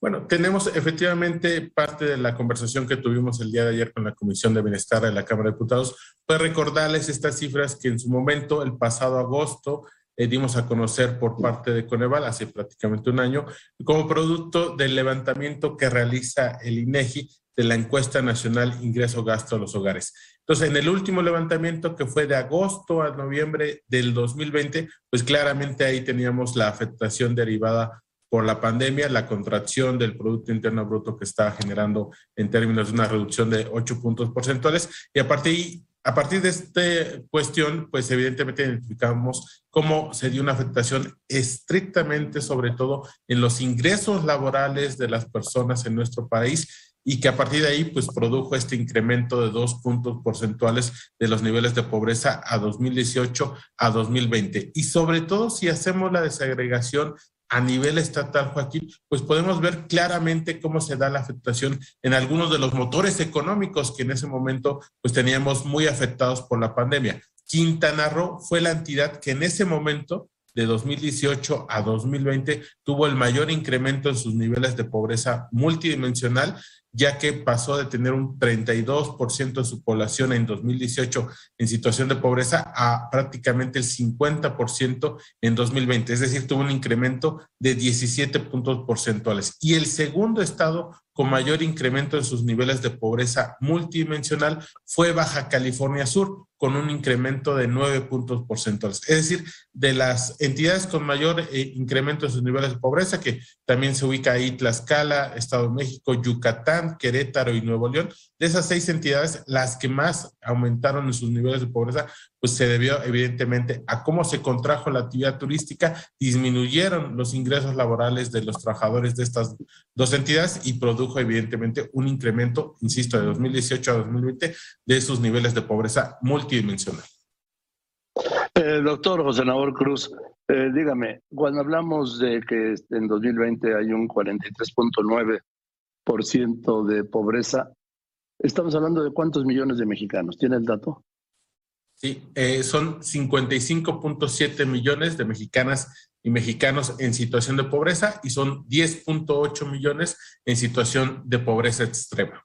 Bueno, tenemos efectivamente parte de la conversación que tuvimos el día de ayer con la Comisión de Bienestar de la Cámara de Diputados, fue recordarles estas cifras que en su momento, el pasado agosto, eh, dimos a conocer por parte de Coneval hace prácticamente un año, como producto del levantamiento que realiza el INEGI de la encuesta nacional ingreso-gasto a los hogares. Entonces, en el último levantamiento que fue de agosto a noviembre del 2020, pues claramente ahí teníamos la afectación derivada por la pandemia, la contracción del Producto Interno Bruto que está generando en términos de una reducción de 8 puntos porcentuales. Y a partir, a partir de esta cuestión, pues evidentemente identificamos cómo se dio una afectación estrictamente, sobre todo en los ingresos laborales de las personas en nuestro país y que a partir de ahí pues produjo este incremento de dos puntos porcentuales de los niveles de pobreza a 2018 a 2020. Y sobre todo si hacemos la desagregación a nivel estatal, Joaquín, pues podemos ver claramente cómo se da la afectación en algunos de los motores económicos que en ese momento pues teníamos muy afectados por la pandemia. Quintana Roo fue la entidad que en ese momento de 2018 a 2020 tuvo el mayor incremento en sus niveles de pobreza multidimensional ya que pasó de tener un 32% de su población en 2018 en situación de pobreza a prácticamente el 50% en 2020, es decir, tuvo un incremento de 17 puntos porcentuales. Y el segundo estado con mayor incremento en sus niveles de pobreza multidimensional fue Baja California Sur, con un incremento de 9 puntos porcentuales. Es decir, de las entidades con mayor eh, incremento en sus niveles de pobreza, que también se ubica ahí Tlaxcala, Estado de México, Yucatán, Querétaro y Nuevo León, de esas seis entidades, las que más aumentaron en sus niveles de pobreza, pues se debió evidentemente a cómo se contrajo la actividad turística, disminuyeron los ingresos laborales de los trabajadores de estas dos entidades y produjo evidentemente un incremento, insisto, de 2018 a 2020 de sus niveles de pobreza multidimensional. Eh, doctor José Nabor Cruz, eh, dígame, cuando hablamos de que en 2020 hay un 43.9% de pobreza, Estamos hablando de cuántos millones de mexicanos. ¿Tiene el dato? Sí, eh, son 55.7 millones de mexicanas y mexicanos en situación de pobreza y son 10.8 millones en situación de pobreza extrema.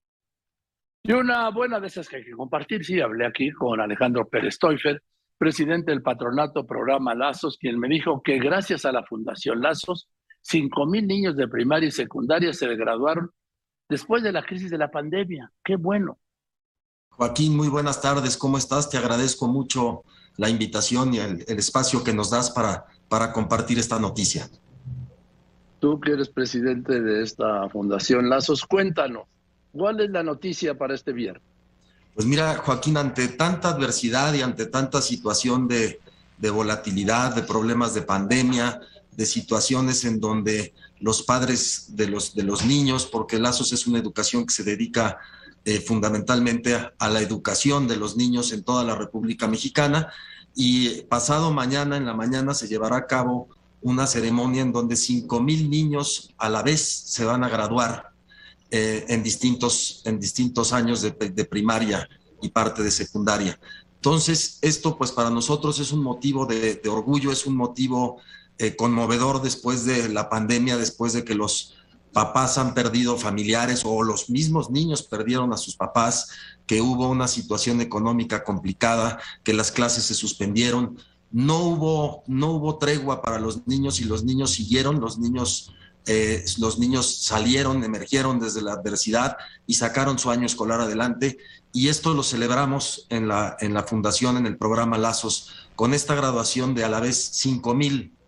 Y una buena de esas que hay que compartir, sí, hablé aquí con Alejandro Pérez Teufel, presidente del patronato programa Lazos, quien me dijo que gracias a la Fundación Lazos, 5 mil niños de primaria y secundaria se graduaron después de la crisis de la pandemia. Qué bueno. Joaquín, muy buenas tardes. ¿Cómo estás? Te agradezco mucho la invitación y el, espacio que nos das para, para compartir esta noticia. Tú que eres presidente de esta Fundación Lazos, cuéntanos, ¿cuál es la noticia para este viernes? Pues mira, Joaquín, ante tanta adversidad y ante tanta situación de, de volatilidad, de problemas de pandemia, de situaciones en donde los padres de los, de los niños, porque Lazos es una educación que se dedica eh, fundamentalmente a, la educación de los niños en toda la República Mexicana. Y pasado mañana, en la mañana, se llevará a cabo una ceremonia en donde 5 mil niños a la vez se van a graduar eh, en, distintos, en distintos años de, primaria y parte de secundaria. Entonces, esto pues para nosotros es un motivo de orgullo, es un motivo eh, conmovedor después de la pandemia, después de que los papás han perdido familiares o los mismos niños perdieron a sus papás, que hubo una situación económica complicada, que las clases se suspendieron. No hubo, no hubo tregua para los niños y los niños siguieron, los niños, eh, los niños salieron, emergieron desde la adversidad y sacaron su año escolar adelante. Y esto lo celebramos en la, en la fundación, en el programa Lazos, con esta graduación de a la vez 5 mil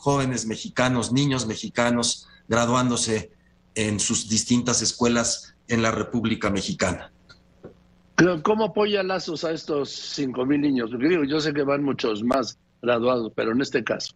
jóvenes mexicanos, niños mexicanos graduándose en sus distintas escuelas en la República Mexicana. ¿Cómo apoya Lazos a estos cinco mil niños? yo sé que van muchos más graduados, pero en este caso.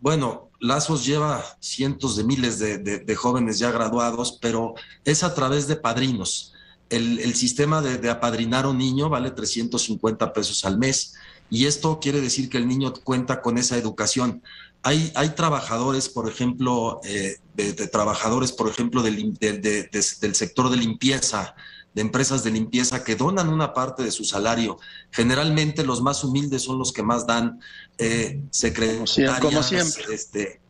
Bueno, Lazos lleva cientos de miles de, jóvenes ya graduados, pero es a través de padrinos. el, sistema de, de, apadrinar a un niño vale 350 pesos al mes y esto quiere decir que el niño cuenta con esa educación. Hay, hay trabajadores, por ejemplo, eh, de, trabajadores, por ejemplo, del, del sector de limpieza, de empresas de limpieza que donan una parte de su salario. Generalmente los más humildes son los que más dan eh, secretarias. Como siempre. Este,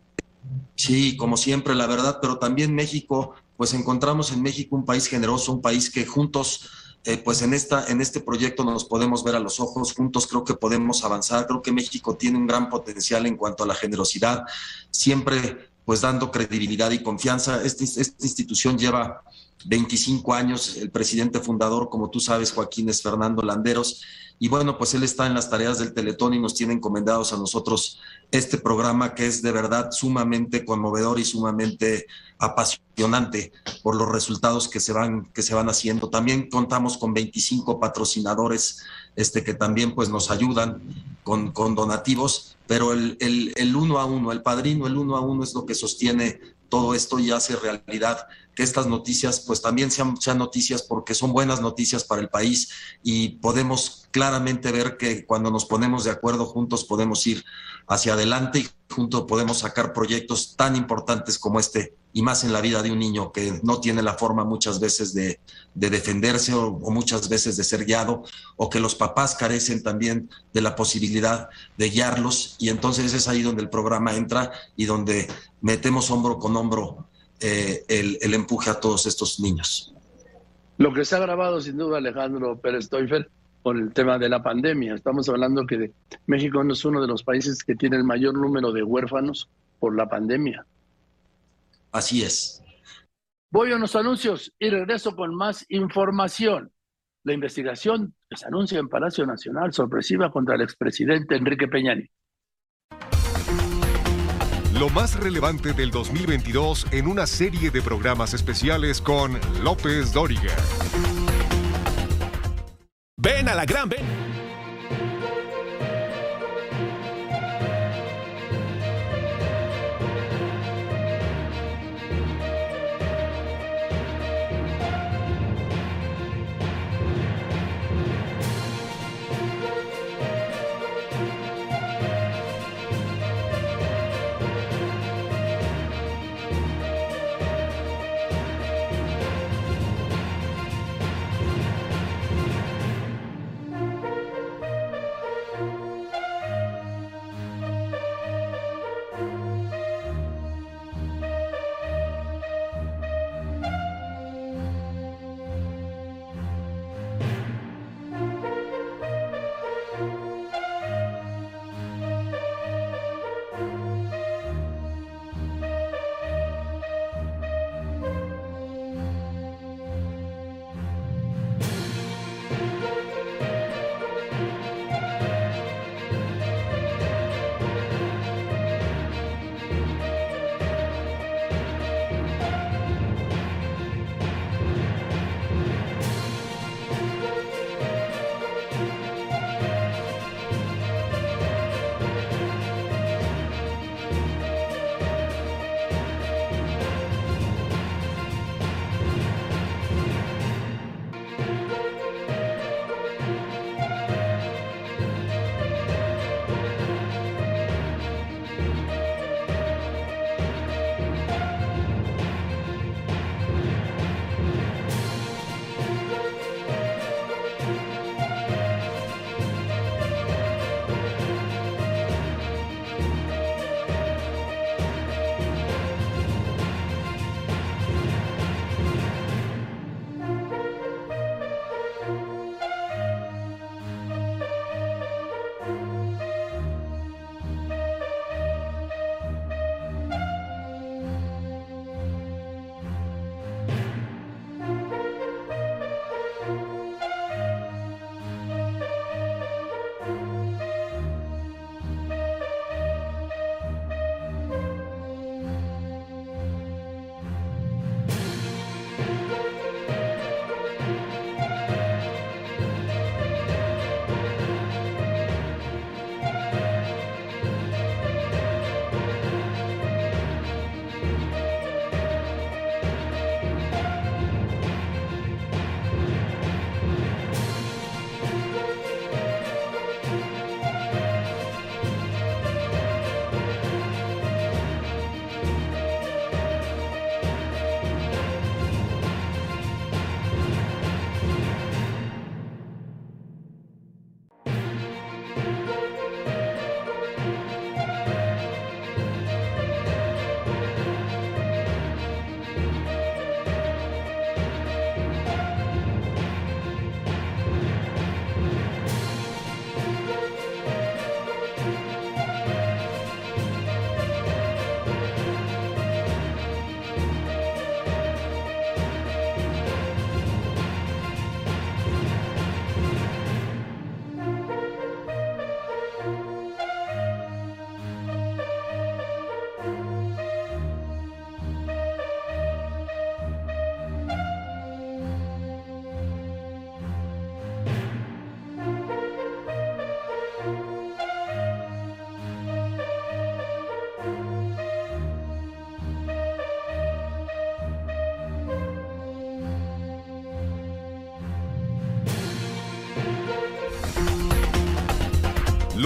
sí, como siempre, la verdad, pero también México, pues encontramos en México un país generoso, un país que juntos eh, pues en, esta, en este proyecto nos podemos ver a los ojos, juntos creo que podemos avanzar, creo que México tiene un gran potencial en cuanto a la generosidad, siempre pues dando credibilidad y confianza. Este, esta institución lleva 25 años, el presidente fundador, como tú sabes, Joaquín es Fernando Landeros, y bueno, pues él está en las tareas del Teletón y nos tiene encomendados a nosotros este programa que es de verdad sumamente conmovedor y sumamente apasionante por los resultados que se van, que se van haciendo. También contamos con 25 patrocinadores este, que también pues nos ayudan con, con donativos, pero el, el, el uno a uno, el padrino, el uno a uno es lo que sostiene todo esto y hace realidad que estas noticias pues también sean, sean, noticias porque son buenas noticias para el país y podemos claramente ver que cuando nos ponemos de acuerdo juntos podemos ir hacia adelante y juntos podemos sacar proyectos tan importantes como este y más en la vida de un niño que no tiene la forma muchas veces de, de defenderse o, o, muchas veces de ser guiado o que los papás carecen también de la posibilidad de guiarlos y entonces es ahí donde el programa entra y donde metemos hombro con hombro eh, el, el, empuje a todos estos niños. Lo que se ha grabado sin duda Alejandro Pérez Teufel por el tema de la pandemia. Estamos hablando que México no es uno de los países que tiene el mayor número de huérfanos por la pandemia. Así es. Voy a unos anuncios y regreso con más información. La investigación que se anuncia en Palacio Nacional sorpresiva contra el expresidente Enrique Peñani. Lo más relevante del 2022 en una serie de programas especiales con López Dóriga. Ven a la gran ven.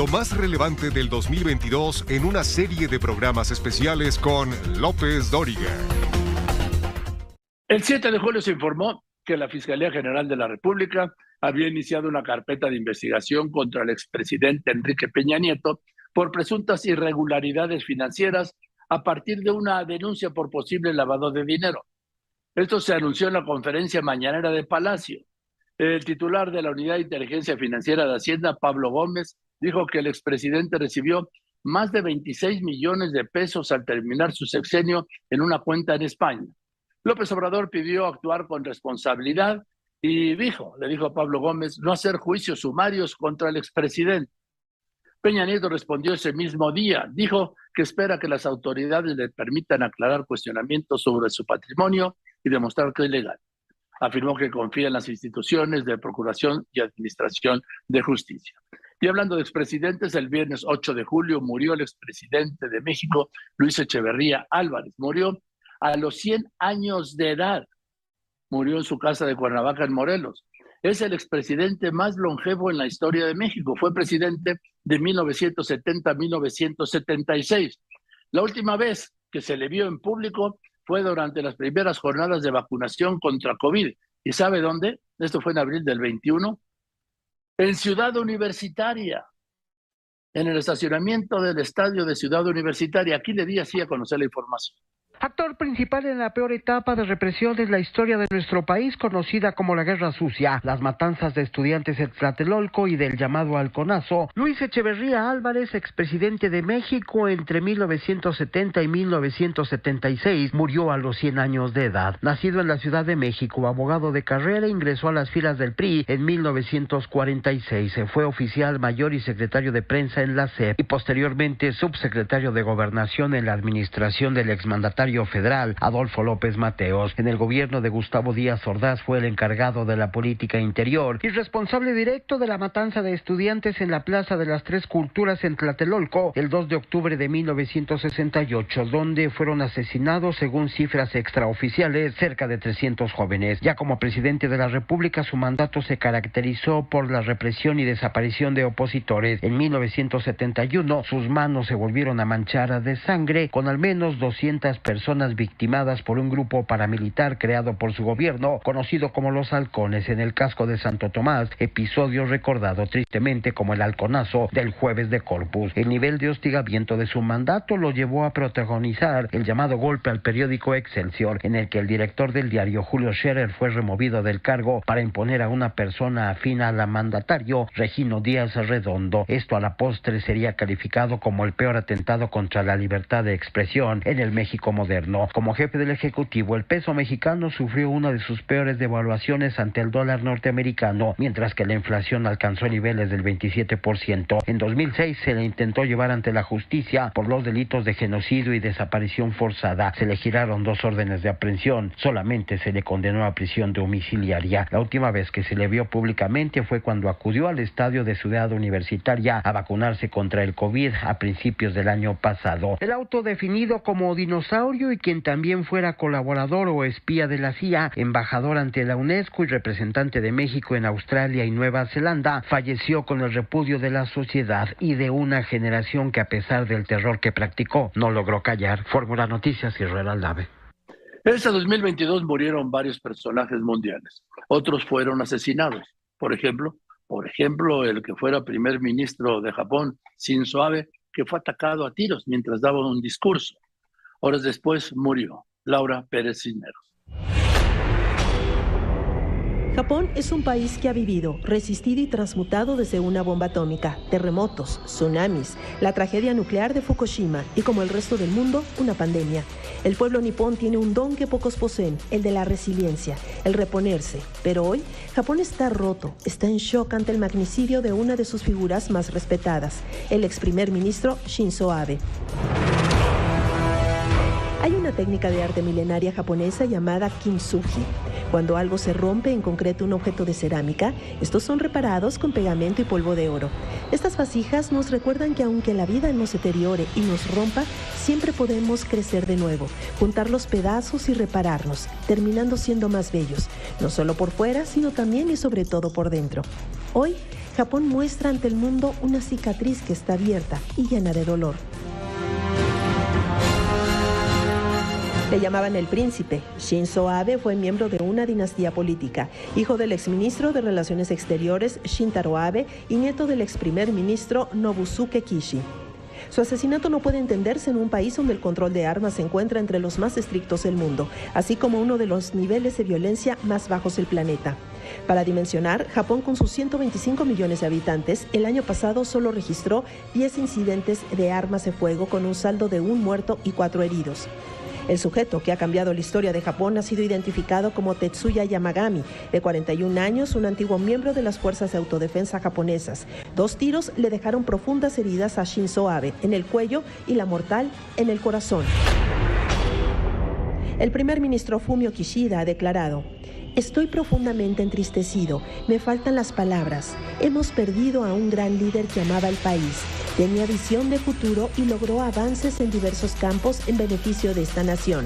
Lo más relevante del 2022 en una serie de programas especiales con López Dóriga. El 7 de julio se informó que la Fiscalía General de la República había iniciado una carpeta de investigación contra el expresidente Enrique Peña Nieto por presuntas irregularidades financieras a partir de una denuncia por posible lavado de dinero. Esto se anunció en la conferencia mañanera de Palacio. El titular de la Unidad de Inteligencia Financiera de Hacienda, Pablo Gómez, dijo que el expresidente recibió más de 26 millones de pesos al terminar su sexenio en una cuenta en España. López Obrador pidió actuar con responsabilidad y dijo, le dijo a Pablo Gómez, no hacer juicios sumarios contra el expresidente. Peña Nieto respondió ese mismo día. Dijo que espera que las autoridades le permitan aclarar cuestionamientos sobre su patrimonio y demostrar que es legal. Afirmó que confía en las instituciones de Procuración y Administración de Justicia. Y hablando de expresidentes, el viernes 8 de julio murió el expresidente de México, Luis Echeverría Álvarez. Murió a los 100 años de edad. Murió en su casa de Cuernavaca, en Morelos. Es el expresidente más longevo en la historia de México. Fue presidente de 1970 a 1976. La última vez que se le vio en público fue durante las primeras jornadas de vacunación contra COVID. ¿Y sabe dónde? Esto fue en abril del 21. En Ciudad Universitaria, en el estacionamiento del estadio de Ciudad Universitaria. Aquí le di así a conocer la información. Actor principal en la peor etapa de represión de la historia de nuestro país, conocida como la Guerra Sucia, las matanzas de estudiantes en Tlatelolco y del llamado Halconazo, Luis Echeverría Álvarez, expresidente de México entre 1970 y 1976, murió a los 100 años de edad. Nacido en la Ciudad de México, abogado de carrera, ingresó a las filas del PRI en 1946. Fue oficial mayor y secretario de prensa en la SEP y posteriormente subsecretario de Gobernación en la administración del exmandatario federal, Adolfo López Mateos. En el gobierno de Gustavo Díaz Ordaz fue el encargado de la política interior y responsable directo de la matanza de estudiantes en la Plaza de las Tres Culturas en Tlatelolco el 2 de octubre de 1968, donde fueron asesinados, según cifras extraoficiales, cerca de 300 jóvenes. Ya como presidente de la República, su mandato se caracterizó por la represión y desaparición de opositores. En 1971, sus manos se volvieron a manchar de sangre, con al menos 200 personas personas victimadas por un grupo paramilitar creado por su gobierno, conocido como los halcones en el casco de Santo Tomás, episodio recordado tristemente como el halconazo del jueves de Corpus. El nivel de hostigamiento de su mandato lo llevó a protagonizar el llamado golpe al periódico Excelsior, en el que el director del diario Julio Scherer fue removido del cargo para imponer a una persona afín a la mandatario, Regino Díaz Redondo. Esto a la postre sería calificado como el peor atentado contra la libertad de expresión en el México moderno como jefe del Ejecutivo, el peso mexicano sufrió una de sus peores devaluaciones ante el dólar norteamericano, mientras que la inflación alcanzó niveles del 27%. En 2006 se le intentó llevar ante la justicia por los delitos de genocidio y desaparición forzada. Se le giraron dos órdenes de aprehensión. Solamente se le condenó a prisión domiciliaria. La última vez que se le vio públicamente fue cuando acudió al estadio de Ciudad Universitaria a vacunarse contra el COVID a principios del año pasado. El auto definido como dinosaurio y quien también fuera colaborador o espía de la CIA, embajador ante la UNESCO y representante de México en Australia y Nueva Zelanda, falleció con el repudio de la sociedad y de una generación que a pesar del terror que practicó, no logró callar. Fórmula Noticias y Aldave. Este 2022 murieron varios personajes mundiales. Otros fueron asesinados. Por ejemplo, por ejemplo, el que fuera primer ministro de Japón, Shinzo Abe, que fue atacado a tiros mientras daba un discurso. Horas después murió Laura Pérez Cisneros. Japón es un país que ha vivido, resistido y transmutado desde una bomba atómica, terremotos, tsunamis, la tragedia nuclear de Fukushima y como el resto del mundo, una pandemia. El pueblo nipón tiene un don que pocos poseen, el de la resiliencia, el reponerse. Pero hoy, Japón está roto, está en shock ante el magnicidio de una de sus figuras más respetadas, el ex primer ministro Shinzo Abe. Hay una técnica de arte milenaria japonesa llamada kintsugi. Cuando algo se rompe, en concreto un objeto de cerámica, estos son reparados con pegamento y polvo de oro. Estas vasijas nos recuerdan que aunque la vida nos deteriore y nos rompa, siempre podemos crecer de nuevo, juntar los pedazos y repararnos, terminando siendo más bellos, no solo por fuera, sino también y sobre todo por dentro. Hoy Japón muestra ante el mundo una cicatriz que está abierta y llena de dolor. Le llamaban el príncipe. Shinzo Abe fue miembro de una dinastía política, hijo del exministro de Relaciones Exteriores Shintaro Abe y nieto del ex primer ministro Nobusuke Kishi. Su asesinato no puede entenderse en un país donde el control de armas se encuentra entre los más estrictos del mundo, así como uno de los niveles de violencia más bajos del planeta. Para dimensionar, Japón con sus 125 millones de habitantes, el año pasado solo registró 10 incidentes de armas de fuego con un saldo de un muerto y cuatro heridos. El sujeto que ha cambiado la historia de Japón ha sido identificado como Tetsuya Yamagami, de 41 años, un antiguo miembro de las fuerzas de autodefensa japonesas. Dos tiros le dejaron profundas heridas a Shinzo Abe en el cuello y la mortal en el corazón. El primer ministro Fumio Kishida ha declarado, Estoy profundamente entristecido, me faltan las palabras. Hemos perdido a un gran líder que amaba el país, tenía visión de futuro y logró avances en diversos campos en beneficio de esta nación.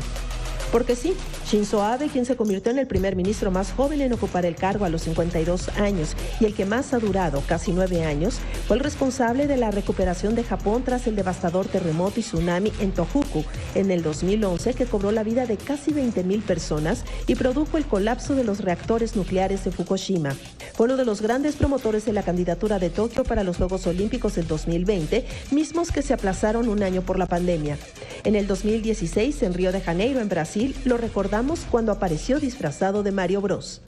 Porque sí, Shinzo Abe, quien se convirtió en el primer ministro más joven en ocupar el cargo a los 52 años y el que más ha durado, casi nueve años, fue el responsable de la recuperación de Japón tras el devastador terremoto y tsunami en Tohoku en el 2011 que cobró la vida de casi 20.000 personas y produjo el colapso de los reactores nucleares de Fukushima. Fue uno de los grandes promotores de la candidatura de Tokio para los Juegos Olímpicos del 2020, mismos que se aplazaron un año por la pandemia. En el 2016, en Río de Janeiro, en Brasil, lo recordamos cuando apareció disfrazado de Mario Bros.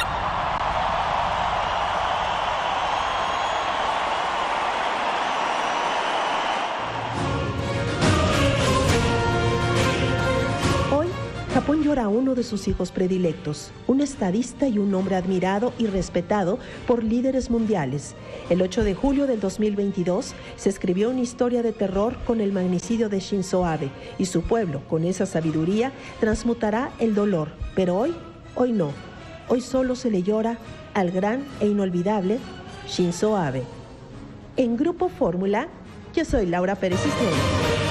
Japón llora a uno de sus hijos predilectos, un estadista y un hombre admirado y respetado por líderes mundiales. El 8 de julio del 2022 se escribió una historia de terror con el magnicidio de Shinzo Abe y su pueblo, con esa sabiduría, transmutará el dolor. Pero hoy, hoy no. Hoy solo se le llora al gran e inolvidable Shinzo Abe. En Grupo Fórmula, yo soy Laura Pérez Cisneros.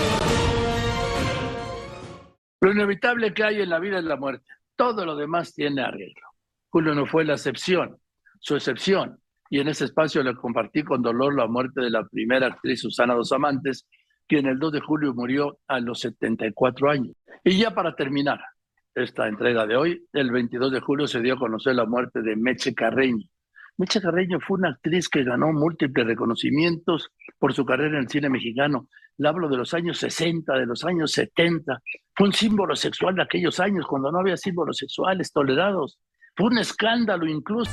Lo inevitable que hay en la vida es la muerte. Todo lo demás tiene arreglo. Julio no fue la excepción, su excepción. Y en ese espacio le compartí con dolor la muerte de la primera actriz Susana Dos Amantes, quien el 2 de julio murió a los 74 años. Y ya para terminar esta entrega de hoy, el 22 de julio se dio a conocer la muerte de Meche Carreño. Meche Carreño fue una actriz que ganó múltiples reconocimientos por su carrera en el cine mexicano. Le hablo de los años 60, de los años 70. Fue un símbolo sexual de aquellos años, cuando no había símbolos sexuales tolerados. Fue un escándalo incluso.